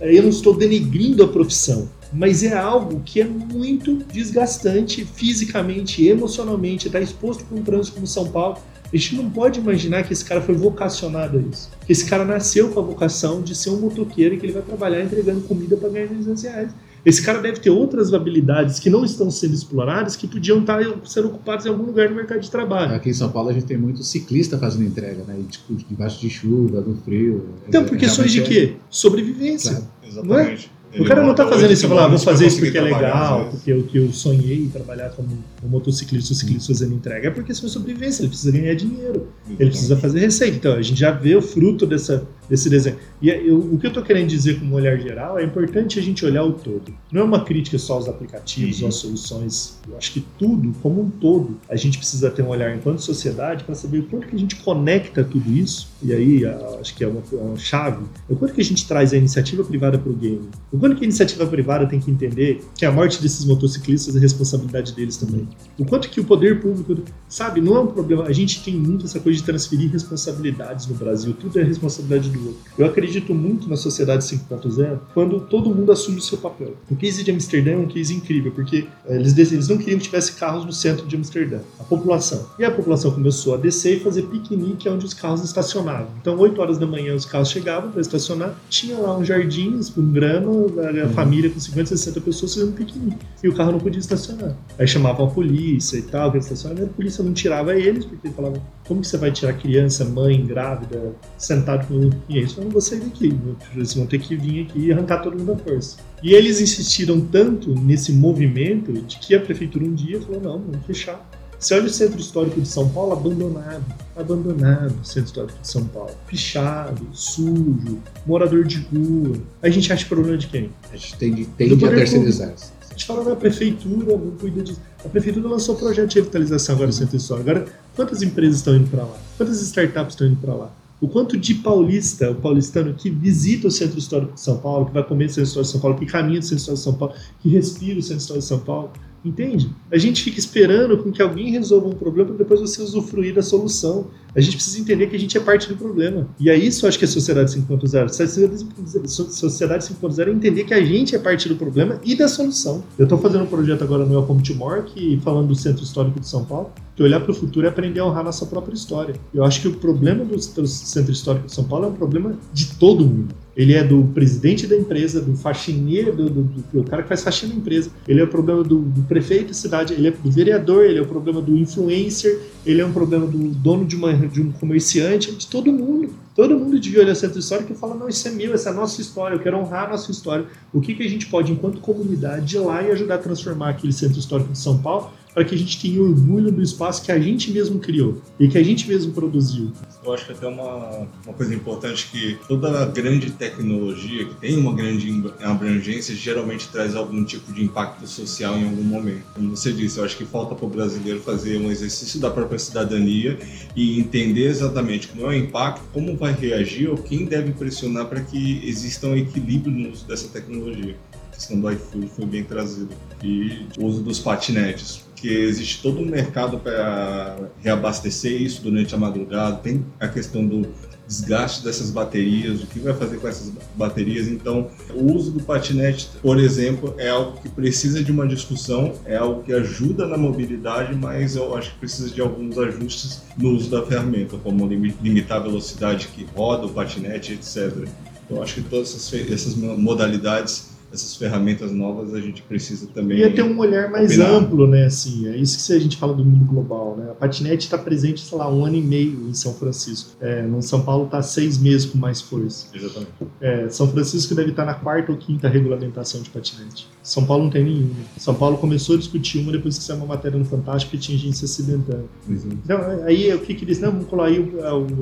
eu não estou denegrindo a profissão, mas é algo que é muito desgastante fisicamente, emocionalmente, estar tá exposto para um trânsito como São Paulo. A gente não pode imaginar que esse cara foi vocacionado a isso. Que esse cara nasceu com a vocação de ser um motoqueiro e que ele vai trabalhar entregando comida para ganhar 200 reais. Esse cara deve ter outras habilidades que não estão sendo exploradas que podiam estar sendo ocupadas em algum lugar no mercado de trabalho. Aqui em São Paulo a gente tem muito ciclista fazendo entrega, né? E, tipo, debaixo de chuva, no frio. Então, é, por questões de quê? Sobrevivência. Claro. Exatamente. Não é? O cara não está fazendo isso e falar, ah, vou fazer isso porque é legal, porque eu, que eu sonhei trabalhar como um motociclista, um ciclista fazendo entrega. É porque isso é sobrevivência, ele precisa ganhar dinheiro, ele precisa fazer receita. Então a gente já vê o fruto dessa, desse desenho. E é, eu, o que eu estou querendo dizer com um olhar geral é importante a gente olhar o todo. Não é uma crítica só aos aplicativos ou às soluções. Eu acho que tudo, como um todo, a gente precisa ter um olhar enquanto sociedade para saber o quanto que a gente conecta tudo isso. E aí, a, acho que é uma, uma chave. O quanto que a gente traz a iniciativa privada para o game. O quanto que a iniciativa privada tem que entender que a morte desses motociclistas é responsabilidade deles também. O quanto que o poder público, sabe, não é um problema. A gente tem muito essa coisa de transferir responsabilidades no Brasil. Tudo é responsabilidade Eu acredito muito na sociedade 5.0 quando todo mundo assume o seu papel. O case de Amsterdã é um case incrível, porque eh, eles, eles não queriam que tivesse carros no centro de Amsterdã, a população. E a população começou a descer e fazer piquenique onde os carros estacionavam. Então, 8 horas da manhã, os carros chegavam para estacionar, tinha lá um jardim com grama, a, uhum. família com 50, 60 pessoas fazendo piquenique. E o carro não podia estacionar. Aí chamavam a polícia e tal, que estacionava, a polícia não tirava eles, porque falavam, como que você vai tirar criança, mãe, grávida, sentado com eles falaram, vou sair daqui, eles vão ter que vir aqui e arrancar todo mundo à força. E eles insistiram tanto nesse movimento de que a prefeitura um dia falou, não, vamos fechar. Você olha o centro histórico de São Paulo abandonado, abandonado o centro histórico de São Paulo. Pichado, sujo, morador de rua. A gente acha problema de quem? A gente tende, tende a terceirizar. A gente fala da prefeitura, não cuida disso. A prefeitura lançou um projeto de revitalização agora no centro histórico. Agora, quantas empresas estão indo para lá? Quantas startups estão indo para lá? O quanto de paulista, o paulistano que visita o centro histórico de São Paulo, que vai comer no centro histórico de São Paulo, que caminha no centro histórico de São Paulo, que respira o centro histórico de São Paulo, Entende? A gente fica esperando com que alguém resolva um problema para depois você usufruir da solução. A gente precisa entender que a gente é parte do problema. E é isso, acho que é Sociedade 5.0. Sociedade 5.0 é entender que a gente é parte do problema e da solução. Eu estou fazendo um projeto agora no Welcome to More, falando do Centro Histórico de São Paulo, que olhar para o futuro é aprender a honrar nossa própria história. Eu acho que o problema do Centro Histórico de São Paulo é um problema de todo mundo. Ele é do presidente da empresa, do faxineiro, do, do, do, cara que faz faxina na empresa. Ele é o problema do, do, prefeito da cidade, ele é do vereador, ele é o problema do influencer, ele é um problema do dono de, uma, de um comerciante, de todo mundo. Todo mundo devia olhar o centro histórico e falar: não, isso é meu, essa é a nossa história, eu quero honrar a nossa história. O que, que a gente pode, enquanto comunidade, ir lá e ajudar a transformar aquele centro histórico de São Paulo para que a gente tenha orgulho do espaço que a gente mesmo criou e que a gente mesmo produziu. Eu acho que até uma, uma coisa importante que toda grande tecnologia que tem uma grande abrangência geralmente traz algum tipo de impacto social em algum momento. Como você disse, eu acho que falta para o brasileiro fazer um exercício da própria cidadania e entender exatamente como é o impacto, como vai reagir ou quem deve pressionar para que exista um equilíbrio no uso dessa tecnologia. A questão do iFood foi bem trazido. E o uso dos patinetes porque existe todo um mercado para reabastecer isso durante a madrugada, tem a questão do desgaste dessas baterias, o que vai fazer com essas baterias. Então, o uso do patinete, por exemplo, é algo que precisa de uma discussão, é algo que ajuda na mobilidade, mas eu acho que precisa de alguns ajustes no uso da ferramenta, como limitar a velocidade que roda o patinete, etc. Eu acho que todas essas, essas modalidades essas ferramentas novas a gente precisa também. Ia ter um olhar mais opinar. amplo, né? Assim, é isso que a gente fala do mundo global, né? A patinete está presente, sei lá, um ano e meio em São Francisco. É, no São Paulo está seis meses com mais força. Exatamente. É, São Francisco deve estar tá na quarta ou quinta regulamentação de patinete. São Paulo não tem nenhuma. São Paulo começou a discutir uma depois que saiu uma matéria no Fantástico que tinha gente se acidentando. Uhum. Então, aí o que que eles, não, vamos colocar aí,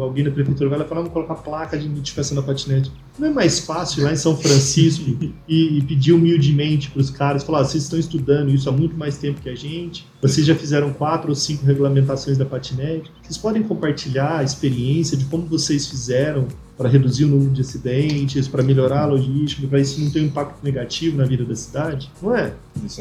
alguém da prefeitura vai lá falar, vamos colocar placa de identificação da patinete. Não é mais fácil lá em São Francisco e, e, pedir humildemente para os caras, falar, ah, vocês estão estudando isso há muito mais tempo que a gente, vocês já fizeram quatro ou cinco regulamentações da patinete, vocês podem compartilhar a experiência de como vocês fizeram para reduzir o número de acidentes, para melhorar a logística, para isso não ter um impacto negativo na vida da cidade? Não é?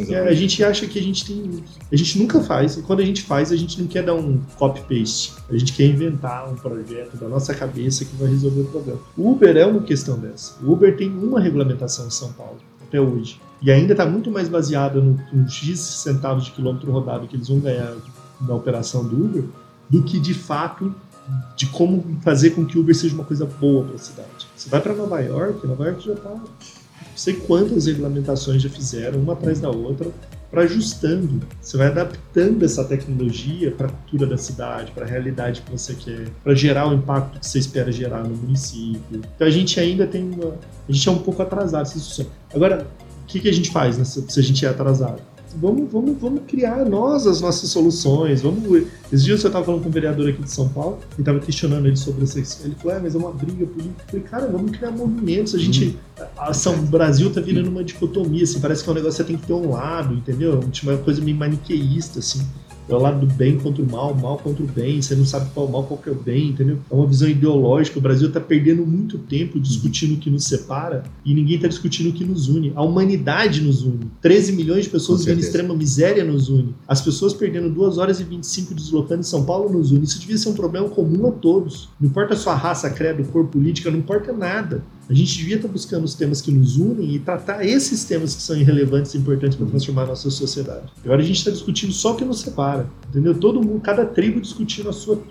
é? A gente acha que a gente tem. A gente nunca faz, e quando a gente faz, a gente não quer dar um copy-paste. A gente quer inventar um projeto da nossa cabeça que vai resolver o problema. O Uber é uma questão dessa. O Uber tem uma regulamentação em São Paulo, até hoje. E ainda está muito mais baseada no, no X centavos de quilômetro rodado que eles vão ganhar na operação do Uber do que de fato de como fazer com que Uber seja uma coisa boa para a cidade. Você vai para Nova York, Nova York já está. Não sei quantas regulamentações já fizeram, uma atrás da outra, para ajustando. Você vai adaptando essa tecnologia para a cultura da cidade, para a realidade que você quer, para gerar o impacto que você espera gerar no município. Então a gente ainda tem uma. A gente é um pouco atrasado. Agora, o que, que a gente faz né, se a gente é atrasado? Vamos, vamos, vamos criar nós as nossas soluções. Vamos. Esses dias eu estava falando com um vereador aqui de São Paulo e estava questionando ele sobre isso. Ele falou: é, mas é uma briga política. Eu falei, cara, vamos criar movimentos. A gente. A ação Brasil está virando uma dicotomia, assim, parece que é um negócio que você tem que ter um lado, entendeu? Uma coisa meio maniqueísta, assim é o lado do bem contra o mal, mal contra o bem, você não sabe qual é o mal, qual é o bem, entendeu? É uma visão ideológica. O Brasil está perdendo muito tempo discutindo o que nos separa e ninguém está discutindo o que nos une. A humanidade nos une. 13 milhões de pessoas vivendo extrema miséria nos une. As pessoas perdendo 2 horas e 25 deslocando em São Paulo nos une. Isso devia ser um problema comum a todos. Não importa a sua raça, credo, cor política, não importa nada. A gente devia estar buscando os temas que nos unem e tratar esses temas que são irrelevantes e importantes para transformar a nossa sociedade. Agora a gente está discutindo só o que nos separa, entendeu? Todo mundo, cada tribo discutindo a sua.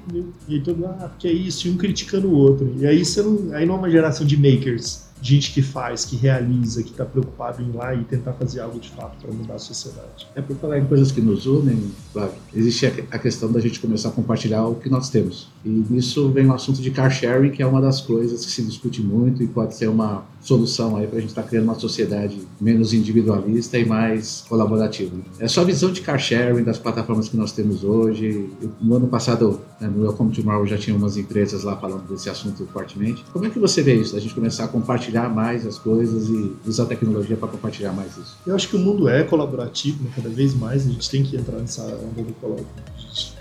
E aí todo mundo, ah, que é isso, e um criticando o outro. E aí você não. Aí não é uma geração de makers gente que faz, que realiza, que está preocupado em ir lá e tentar fazer algo de fato para mudar a sociedade. É por falar em coisas que nos unem, Flávio, existe a questão da gente começar a compartilhar o que nós temos. E nisso vem o assunto de car sharing, que é uma das coisas que se discute muito e pode ser uma solução aí para a gente estar tá criando uma sociedade menos individualista e mais colaborativa. É só a visão de car sharing das plataformas que nós temos hoje. No ano passado, no Welcome Tomorrow já tinha umas empresas lá falando desse assunto fortemente. Como é que você vê isso? A gente começar a compartilhar mais as coisas e usar a tecnologia para compartilhar mais isso? Eu acho que o mundo é colaborativo, né? cada vez mais a gente tem que entrar nessa onda do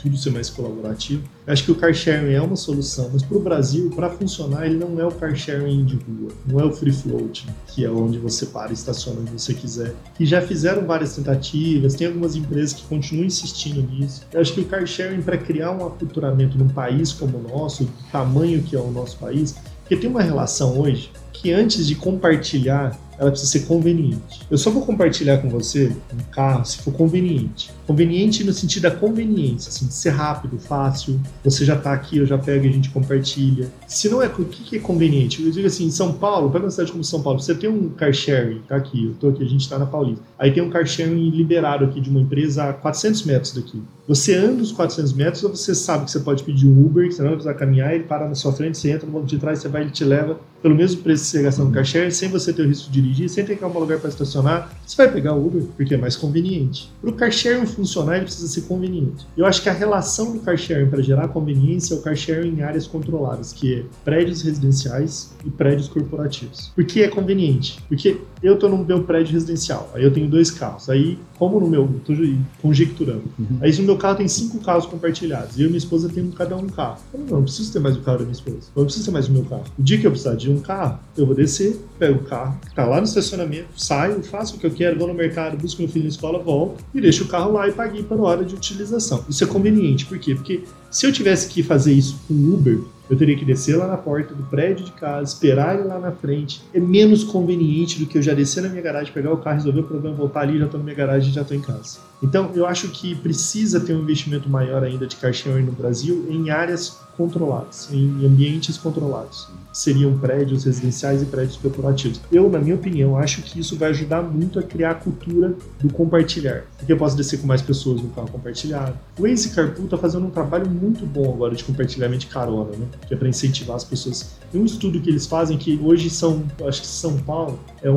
tudo ser mais colaborativo. Eu acho que o car sharing é uma solução, mas para o Brasil, para funcionar, ele não é o car sharing de rua, não é o free float, que é onde você para e estaciona onde você quiser. Que já fizeram várias tentativas, tem algumas empresas que continuam insistindo nisso. Eu acho que o car sharing, para criar um aculturamento num país como o nosso, do tamanho que é o nosso país, porque tem uma relação hoje que antes de compartilhar ela precisa ser conveniente. Eu só vou compartilhar com você um carro se for conveniente. Conveniente no sentido da conveniência, assim, de ser rápido, fácil. Você já está aqui, eu já pego e a gente compartilha. Se não é, o que é conveniente? Eu digo assim, em São Paulo, pega uma cidade como São Paulo, você tem um car sharing, tá aqui, eu tô aqui, a gente está na Paulista. Aí tem um car sharing liberado aqui de uma empresa a 400 metros daqui. Você anda os 400 metros, ou você sabe que você pode pedir um Uber, que você não vai precisar caminhar, ele para na sua frente, você entra no banco de trás, você vai, ele te leva pelo mesmo preço você gastar no car sharing, sem você ter o risco de dirigir, sem ter que arrumar lugar para estacionar, você vai pegar o Uber porque é mais conveniente. Para o car sharing funcionar, ele precisa ser conveniente. Eu acho que a relação do car sharing para gerar conveniência é o car sharing em áreas controladas, que é prédios residenciais e prédios corporativos. Por que é conveniente? Porque eu estou no meu prédio residencial, aí eu tenho dois carros. Aí, como no meu, estou conjecturando, uhum. aí no meu carro tem cinco carros compartilhados, e eu e minha esposa temos cada um carro. Eu não, não preciso ter mais o carro da minha esposa, eu não preciso ter mais o meu carro. O dia que eu precisar de um carro, eu vou descer, pego o carro, tá lá no estacionamento, saio, faço o que eu quero, vou no mercado, busco meu filho na escola, volto e deixo o carro lá e paguei para hora de utilização. Isso é conveniente, por quê? Porque se eu tivesse que fazer isso com Uber, eu teria que descer lá na porta do prédio de casa, esperar ele lá na frente. É menos conveniente do que eu já descer na minha garagem, pegar o carro, resolver o problema, voltar ali, já estou na minha garagem e já estou em casa. Então, eu acho que precisa ter um investimento maior ainda de sharing no Brasil em áreas controladas, em ambientes controlados. Seriam prédios residenciais e prédios corporativos. Eu, na minha opinião, acho que isso vai ajudar muito a criar a cultura do compartilhar. Porque eu posso descer com mais pessoas no carro compartilhado. O Waze Carpool está fazendo um trabalho muito bom agora de compartilhamento de carona, né? Que é para incentivar as pessoas. Tem um estudo que eles fazem que hoje são, acho que São Paulo é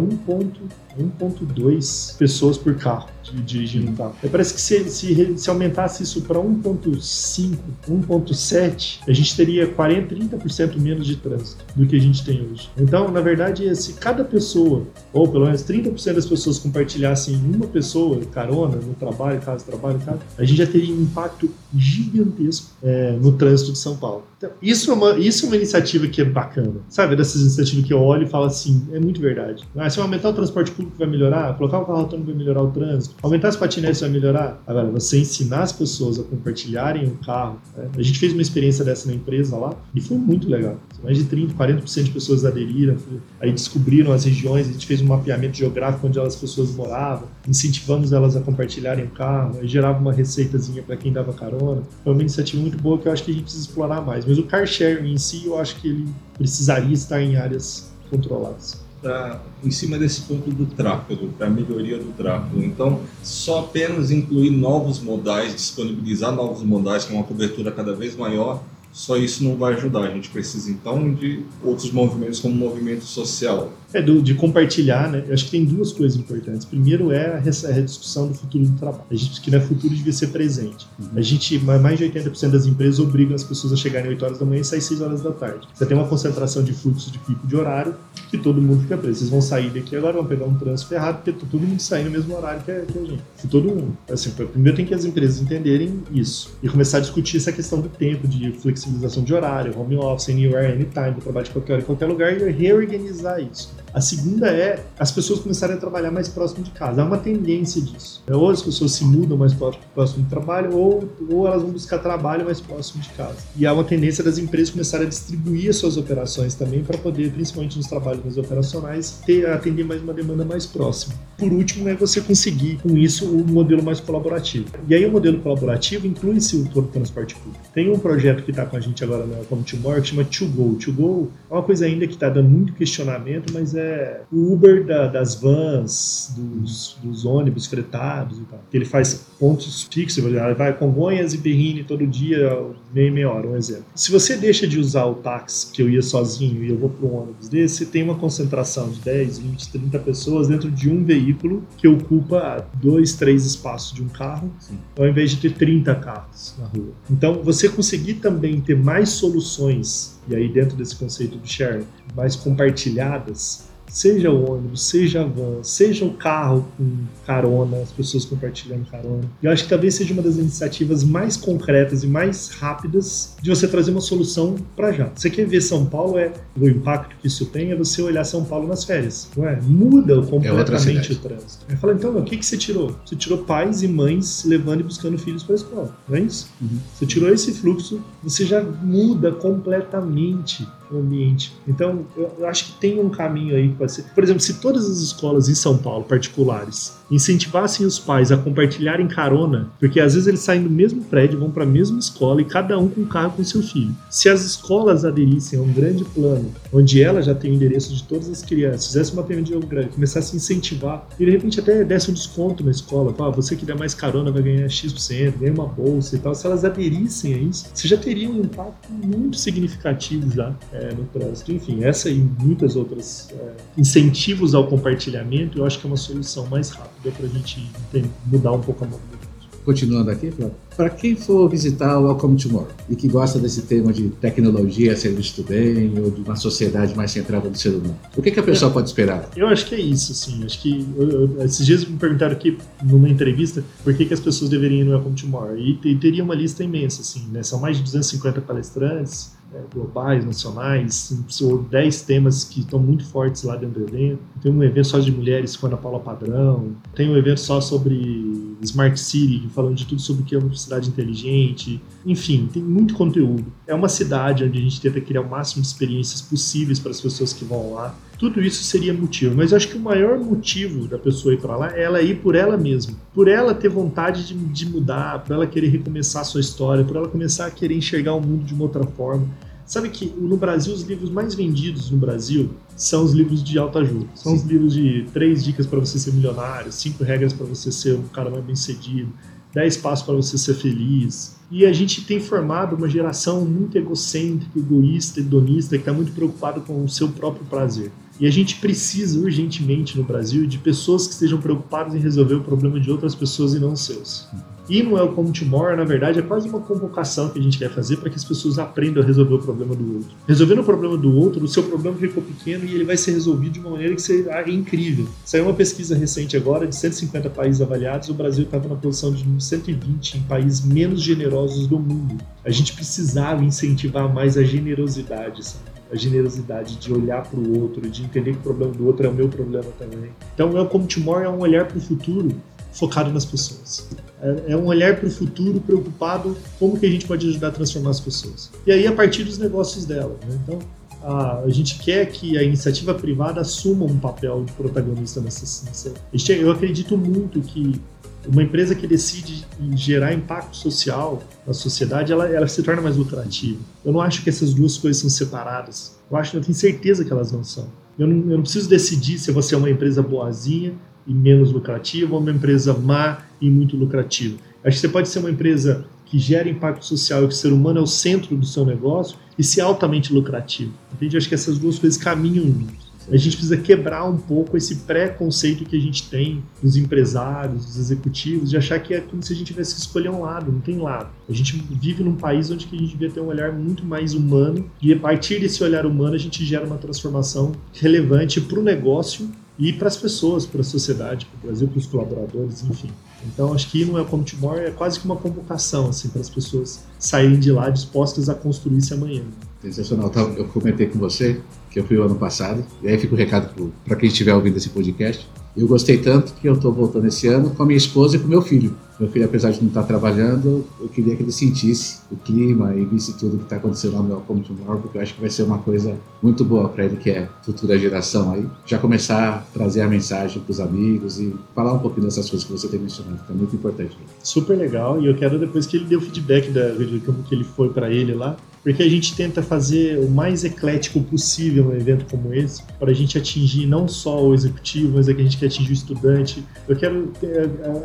1.2 pessoas por carro dirigindo um carro. Parece que se, se, se aumentasse isso para 1.5, 1.7, a gente teria 40, 30% menos de trânsito do que a gente tem hoje. Então, na verdade, se cada pessoa, ou pelo menos 30% das pessoas compartilhassem uma pessoa carona no trabalho, casa, trabalho, casa, a gente já teria um impacto gigantesco é, no trânsito de São Paulo. Então, isso, é uma, isso é uma iniciativa que é bacana. Sabe, dessas iniciativas que eu olho e falo assim, é muito verdade. Ah, se eu aumentar o transporte público vai melhorar, colocar o carro autônomo vai melhorar o trânsito, aumentar as patinetes vai melhorar. Agora, você ensinar as pessoas a compartilharem o carro. Né? A gente fez uma experiência dessa na empresa lá e foi muito legal. Mais de 30, 40% de pessoas aderiram, aí descobriram as regiões, a gente fez um mapeamento geográfico onde as pessoas moravam, incentivamos elas a compartilharem o carro, gerava uma receitazinha para quem dava carona. Foi uma iniciativa muito boa que eu acho que a gente precisa explorar mais. Mas o car sharing em si, eu acho que ele precisaria estar em áreas controladas pra, em cima desse ponto do tráfego, para melhoria do tráfego. Então, só apenas incluir novos modais, disponibilizar novos modais com uma cobertura cada vez maior, só isso não vai ajudar. A gente precisa então de outros movimentos como o movimento social, é, do, de compartilhar, né? Eu acho que tem duas coisas importantes. Primeiro é a, a discussão do futuro do trabalho. A gente que não é futuro devia ser presente. Uhum. A gente, mais de 80% das empresas obrigam as pessoas a chegarem 8 horas da manhã e sair 6 horas da tarde. Você tem uma concentração de fluxo de pico de horário que todo mundo fica preso. Vocês vão sair daqui agora, vão pegar um trânsito ferrado, porque todo mundo sai no mesmo horário que a, que a gente. Se todo mundo. Assim, primeiro tem que as empresas entenderem isso e começar a discutir essa questão do tempo, de flexibilização de horário, home office, anywhere, anytime, trabalho de qualquer hora em qualquer lugar e reorganizar isso. A segunda é as pessoas começarem a trabalhar mais próximo de casa. Há uma tendência disso. É, ou as pessoas se mudam mais próximo do trabalho, ou, ou elas vão buscar trabalho mais próximo de casa. E há uma tendência das empresas começarem a distribuir as suas operações também para poder, principalmente nos trabalhos mais operacionais, ter, atender mais uma demanda mais próxima. Por último, é você conseguir com isso um modelo mais colaborativo. E aí o modelo colaborativo inclui-se o transporte público. Tem um projeto que está com a gente agora na Como Tomorrow que chama To Go. To Go é uma coisa ainda que está dando muito questionamento, mas é é o Uber da, das vans, dos, dos, ônibus fretados e tal. Ele faz pontos fixos, ele vai Congonhas e Berrini todo dia, meia meia hora, um exemplo. Se você deixa de usar o táxi, que eu ia sozinho e eu vou para um ônibus desse, você tem uma concentração de 10, 20, 30 pessoas dentro de um veículo que ocupa dois, três espaços de um carro, Sim. ao invés de ter 30 carros na rua. Então, você conseguir também ter mais soluções, e aí dentro desse conceito do sharing, mais compartilhadas, seja o ônibus, seja a van, seja o carro com carona, as pessoas compartilhando carona. Eu acho que talvez seja uma das iniciativas mais concretas e mais rápidas de você trazer uma solução para já. Você quer ver São Paulo, é o impacto que isso tem é você olhar São Paulo nas férias. Não é? Muda é completamente é o trânsito. Aí fala, então, o que, que você tirou? Você tirou pais e mães levando e buscando filhos para a escola, não é isso? Uhum. Você tirou esse fluxo, você já muda completamente ambiente. Então, eu, acho que tem um caminho aí que ser. Por exemplo, se todas as escolas em São Paulo, particulares, incentivassem os pais a compartilharem carona, porque às vezes eles saem do mesmo prédio, vão para a mesma escola e cada um com um carro com seu filho. Se as escolas aderissem a um grande plano, onde ela já tem o endereço de todas as crianças, fizesse uma payment de jogo grande, começasse a incentivar, e de repente até desse um desconto na escola, ah, você que der mais carona vai ganhar X%, ganha uma bolsa e tal. Se elas aderissem a isso, você já teria um impacto muito significativo já. É, é, no trânsito. Enfim, essa e muitas outras é, incentivos ao compartilhamento, eu acho que é uma solução mais rápida para a gente entender, mudar um pouco a mobilidade. Continuando aqui, para quem for visitar o Welcome Tomorrow e que gosta desse tema de tecnologia sendo visto bem ou de uma sociedade mais centrada no ser humano, o que, que a pessoa pode esperar? Eu acho que é isso, assim. Acho que eu, eu, esses dias me perguntaram aqui numa entrevista por que, que as pessoas deveriam ir no Welcome Tomorrow e, e teria uma lista imensa, assim, né? São mais de 250 palestrantes é, globais, nacionais, 10 temas que estão muito fortes lá dentro do evento. Tem um evento só de mulheres com a Ana Paula Padrão, tem um evento só sobre Smart City, falando de tudo sobre o que é uma cidade inteligente. Enfim, tem muito conteúdo. É uma cidade onde a gente tenta criar o máximo de experiências possíveis para as pessoas que vão lá. Tudo isso seria motivo, mas eu acho que o maior motivo da pessoa ir para lá é ela ir por ela mesma, por ela ter vontade de, de mudar, por ela querer recomeçar a sua história, por ela começar a querer enxergar o mundo de uma outra forma. Sabe que no Brasil os livros mais vendidos no Brasil são os livros de alta ajuda. São Sim. os livros de três dicas para você ser milionário, cinco regras para você ser um cara mais bem sucedido, dez passos para você ser feliz. E a gente tem formado uma geração muito egocêntrica, egoísta, hedonista, que está muito preocupado com o seu próprio prazer. E a gente precisa urgentemente no Brasil de pessoas que estejam preocupadas em resolver o problema de outras pessoas e não os seus. E no Welcome to More, na verdade, é quase uma convocação que a gente quer fazer para que as pessoas aprendam a resolver o problema do outro. Resolvendo o problema do outro, o seu problema ficou pequeno e ele vai ser resolvido de uma maneira que será incrível. Saiu uma pesquisa recente agora de 150 países avaliados, o Brasil estava na posição de 120 em países menos generosos do mundo. A gente precisava incentivar mais a generosidade, sabe? A generosidade de olhar para o outro, de entender que o problema do outro é o meu problema também. Então, o Welcome to More é um olhar para o futuro focado nas pessoas. É, é um olhar para o futuro preocupado como que a gente pode ajudar a transformar as pessoas. E aí, a partir dos negócios dela. Né? Então, a, a, gente quer que a iniciativa privada assuma um papel de protagonista nessa. nessa eu acredito muito que uma empresa que decide gerar impacto social na sociedade, ela, ela se torna mais lucrativa. Eu não acho que essas duas coisas são separadas. Eu acho, eu tenho certeza que elas não são. Eu não, eu não preciso decidir se você é uma empresa boazinha e menos lucrativa ou uma empresa má e muito lucrativa. Acho que você pode ser uma empresa que gera impacto social e que o ser humano é o centro do seu negócio e ser altamente lucrativo. Entende? Acho que essas duas coisas caminham juntas. A gente precisa quebrar um pouco esse pré-conceito que a gente tem dos empresários, dos executivos, de achar que é como se a gente tivesse que escolher um lado, não tem lado. A gente vive num país onde a gente devia ter um olhar muito mais humano e a partir desse olhar humano a gente gera uma transformação relevante para o negócio e para as pessoas, para a sociedade, para o Brasil, para os colaboradores, enfim. Então acho que ir no Welcome to More é quase que uma convocação assim, para as pessoas saírem de lá dispostas a construir esse amanhã. Sensacional. Eu comentei com você que eu fui o ano passado, e aí fica o recado para quem estiver ouvindo esse podcast. Eu gostei tanto que eu estou voltando esse ano com a minha esposa e com o meu filho. Meu filho, apesar de não estar trabalhando, eu queria que ele sentisse o clima e visse tudo que está acontecendo lá no Welcome Tomorrow, porque eu acho que vai ser uma coisa muito boa para ele, que é futura geração aí. Já começar a trazer a mensagem para os amigos e falar um pouquinho dessas coisas que você tem mencionado, que é muito importante. Super legal, e eu quero depois que ele dê o feedback da, de como que ele foi para ele lá, porque a gente tenta fazer o mais eclético possível um evento como esse, para a gente atingir não só o executivo, mas é que a gente quer atingir o estudante. Eu quero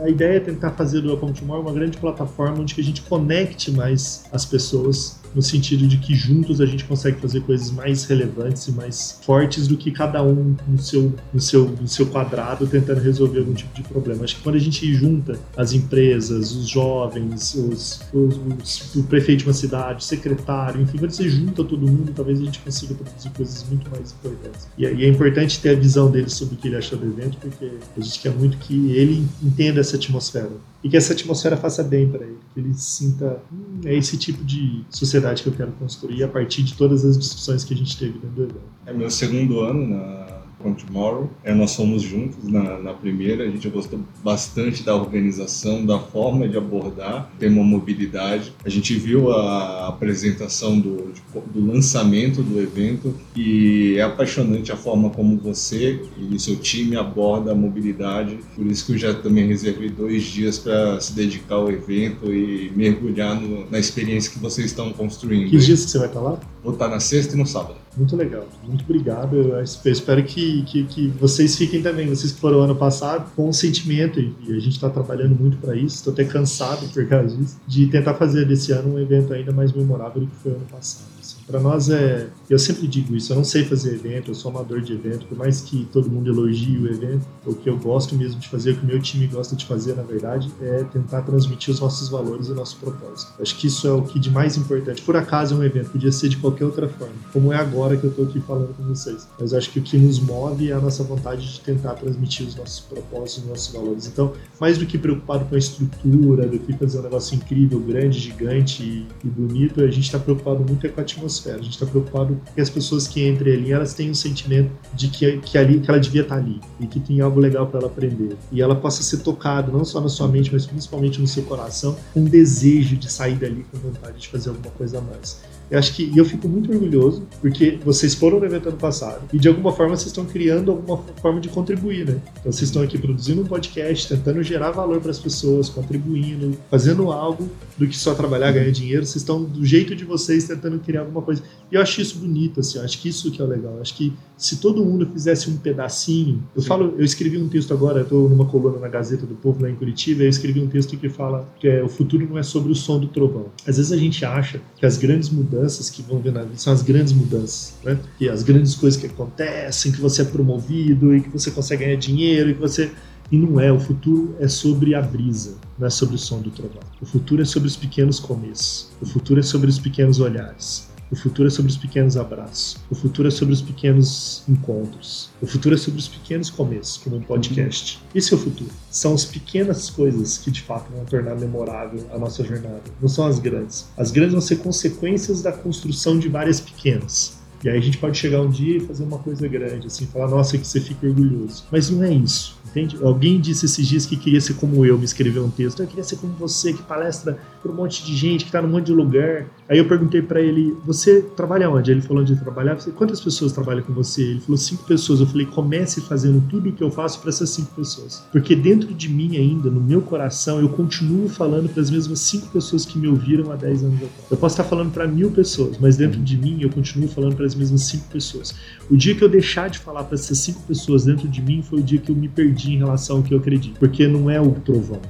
a, a ideia é tentar fazer do Welcome Tomorrow uma grande plataforma onde a gente conecte mais as pessoas no sentido de que juntos a gente consegue fazer coisas mais relevantes e mais fortes do que cada um no seu, no seu, no seu quadrado tentando resolver algum tipo de problema. Acho que quando a gente junta as empresas, os jovens, os, os, os, o prefeito de uma cidade, o secretário, enfim, quando você junta todo mundo, talvez a gente consiga produzir coisas muito mais importantes. E, e é importante ter a visão dele sobre o que ele acha do evento, porque a gente quer muito que ele entenda essa atmosfera e que essa atmosfera faça bem para ele, que ele sinta hum, é esse tipo de sociedade que eu quero construir a partir de todas as discussões que a gente teve dentro do evento. É meu segundo ano na com Tomorrow. É, nós fomos juntos na, na, primeira, a gente gostou bastante da organização, da forma de abordar o tema mobilidade. A gente viu a apresentação do, do lançamento do evento e é apaixonante a forma como você e seu time aborda a mobilidade. Por isso que eu já também reservei dois dias para se dedicar ao evento e mergulhar no, na experiência que vocês estão construindo. Que dias que você vai estar lá? Vou estar na sexta e no sábado. Muito legal. Muito obrigado. Eu espero que, que, que vocês fiquem também, vocês que foram ano passado, com o sentimento, e a gente está trabalhando muito para isso, estou até cansado por causa disso, de tentar fazer desse ano um evento ainda mais memorável do que foi ano passado. Para nós é. Eu sempre digo isso, eu não sei fazer evento, eu sou amador de evento, por mais que todo mundo elogie o evento, o que eu gosto mesmo de fazer, o que o meu time gosta de fazer, na verdade, é tentar transmitir os nossos valores e o nosso propósito. Acho que isso é o que de mais importante. Por acaso é um evento, podia ser de qualquer outra forma, como é agora que eu estou aqui falando com vocês. Mas acho que o que nos move é a nossa vontade de tentar transmitir os nossos propósitos, os nossos valores. Então, mais do que preocupado com a estrutura, do que fazer um negócio incrível, grande, gigante e, e bonito, a gente está preocupado muito é com a atmosfera atmosfera. A gente está preocupado que as pessoas que entrem ali, elas tenham um sentimento de que, que, ali, que ela devia estar tá ali e que tem algo legal para ela aprender. E ela possa ser tocada, não só na sua mente, mas principalmente no seu coração, um desejo de sair dali com vontade de fazer alguma coisa a mais. Eu acho que eu fico muito orgulhoso porque vocês foram no evento ano passado e de alguma forma vocês estão criando alguma forma de contribuir, né? Então vocês estão aqui produzindo um podcast, tentando gerar valor para as pessoas, contribuindo, fazendo algo do que só trabalhar, ganhar dinheiro. Vocês estão do jeito de vocês tentando criar alguma coisa. E eu acho isso bonito, assim. Eu acho que isso que é legal. Eu acho que se todo mundo fizesse um pedacinho, eu falo, eu escrevi um texto agora, estou numa coluna na Gazeta do Povo lá em Curitiba, eu escrevi um texto que fala que é, o futuro não é sobre o som do trovão. Às vezes a gente acha que as grandes mudanças que vão vir na vida são as grandes mudanças, né? Que as grandes coisas que acontecem, que você é promovido e que você consegue ganhar dinheiro e que você e não é, o futuro é sobre a brisa, não é sobre o som do trovão. O futuro é sobre os pequenos começos. O futuro é sobre os pequenos olhares. O futuro é sobre os pequenos abraços. O futuro é sobre os pequenos encontros. O futuro é sobre os pequenos começos, como um podcast. Esse é o futuro. São as pequenas coisas que de fato vão tornar memorável a nossa jornada. Não são as grandes. As grandes vão ser consequências da construção de várias pequenas. E aí a gente pode chegar um dia e fazer uma coisa grande, assim, falar, nossa, que você fica orgulhoso. Mas não é isso. Entende? Alguém disse esses dias que queria ser como eu, me escreveu um texto. Eu queria ser como você, que palestra para um monte de gente, que está num monte de lugar. Aí eu perguntei para ele: Você trabalha onde? Ele falou onde ele trabalhava. Quantas pessoas trabalham com você? Ele falou: Cinco pessoas. Eu falei: Comece fazendo tudo o que eu faço para essas cinco pessoas. Porque dentro de mim ainda, no meu coração, eu continuo falando para as mesmas cinco pessoas que me ouviram há dez anos atrás. Eu posso estar falando para mil pessoas, mas dentro de mim eu continuo falando para as mesmas cinco pessoas. O dia que eu deixar de falar para essas cinco pessoas dentro de mim foi o dia que eu me perdi em relação ao que eu acredito. Porque não é o trovão,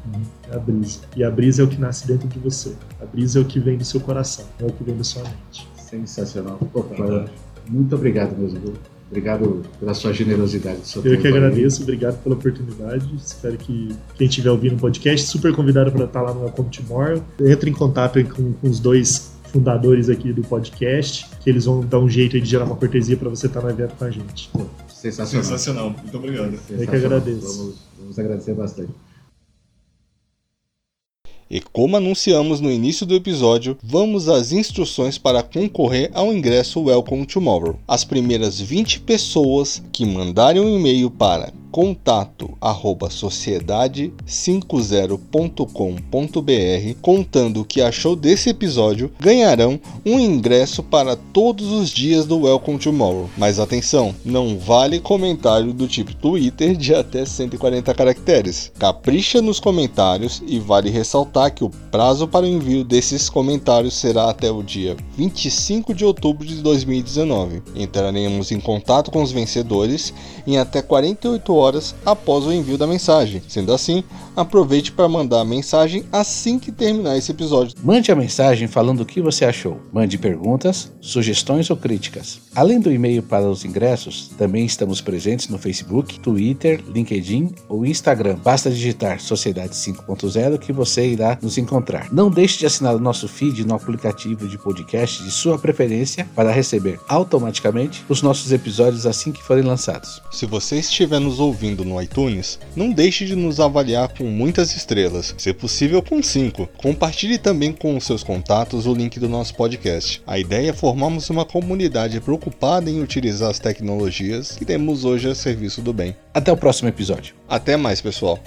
é a brisa. E a brisa é o que nasce dentro de você. A brisa é o que vem do seu coração, é o que vem da sua mente. Sensacional. Pô, muito obrigado mesmo. Obrigado pela sua generosidade. Seu eu que agradeço, aí. obrigado pela oportunidade. Espero que quem estiver ouvindo o podcast, super convidado para estar lá no Welcome Tomorrow. Entre em contato com, com os dois fundadores aqui do podcast, que eles vão dar um jeito de gerar uma cortesia para você estar no evento com a gente. Sensacional. Sensacional. Muito obrigado. Eu que agradeço. Vamos, vamos agradecer bastante. E como anunciamos no início do episódio, vamos às instruções para concorrer ao ingresso Welcome Tomorrow. As primeiras 20 pessoas que mandarem um e-mail para contato arroba sociedade50.com.br contando o que achou desse episódio ganharão um ingresso para todos os dias do Welcome Tomorrow. Mas atenção, não vale comentário do tipo Twitter de até 140 caracteres. Capricha nos comentários e vale ressaltar que o prazo para o envio desses comentários será até o dia 25 de outubro de 2019. Entraremos em contato com os vencedores em até 48 horas após o envio da mensagem. Sendo assim, aproveite para mandar a mensagem assim que terminar esse episódio. Mande a mensagem falando o que você achou. Mande perguntas, sugestões ou críticas. Além do e-mail para os ingressos, também estamos presentes no Facebook, Twitter, LinkedIn ou Instagram. Basta digitar Sociedade 5.0 que você irá nos encontrar. Não deixe de assinar o nosso feed no aplicativo de podcast de sua preferência para receber automaticamente os nossos episódios assim que forem lançados. Se você estiver nos ouvindo no iTunes, não deixe de nos avaliar com muitas estrelas, se possível com 5. Compartilhe também com seus contatos o link do nosso podcast. A ideia é formarmos uma comunidade preocupada em utilizar as tecnologias que temos hoje a serviço do bem. Até o próximo episódio. Até mais, pessoal.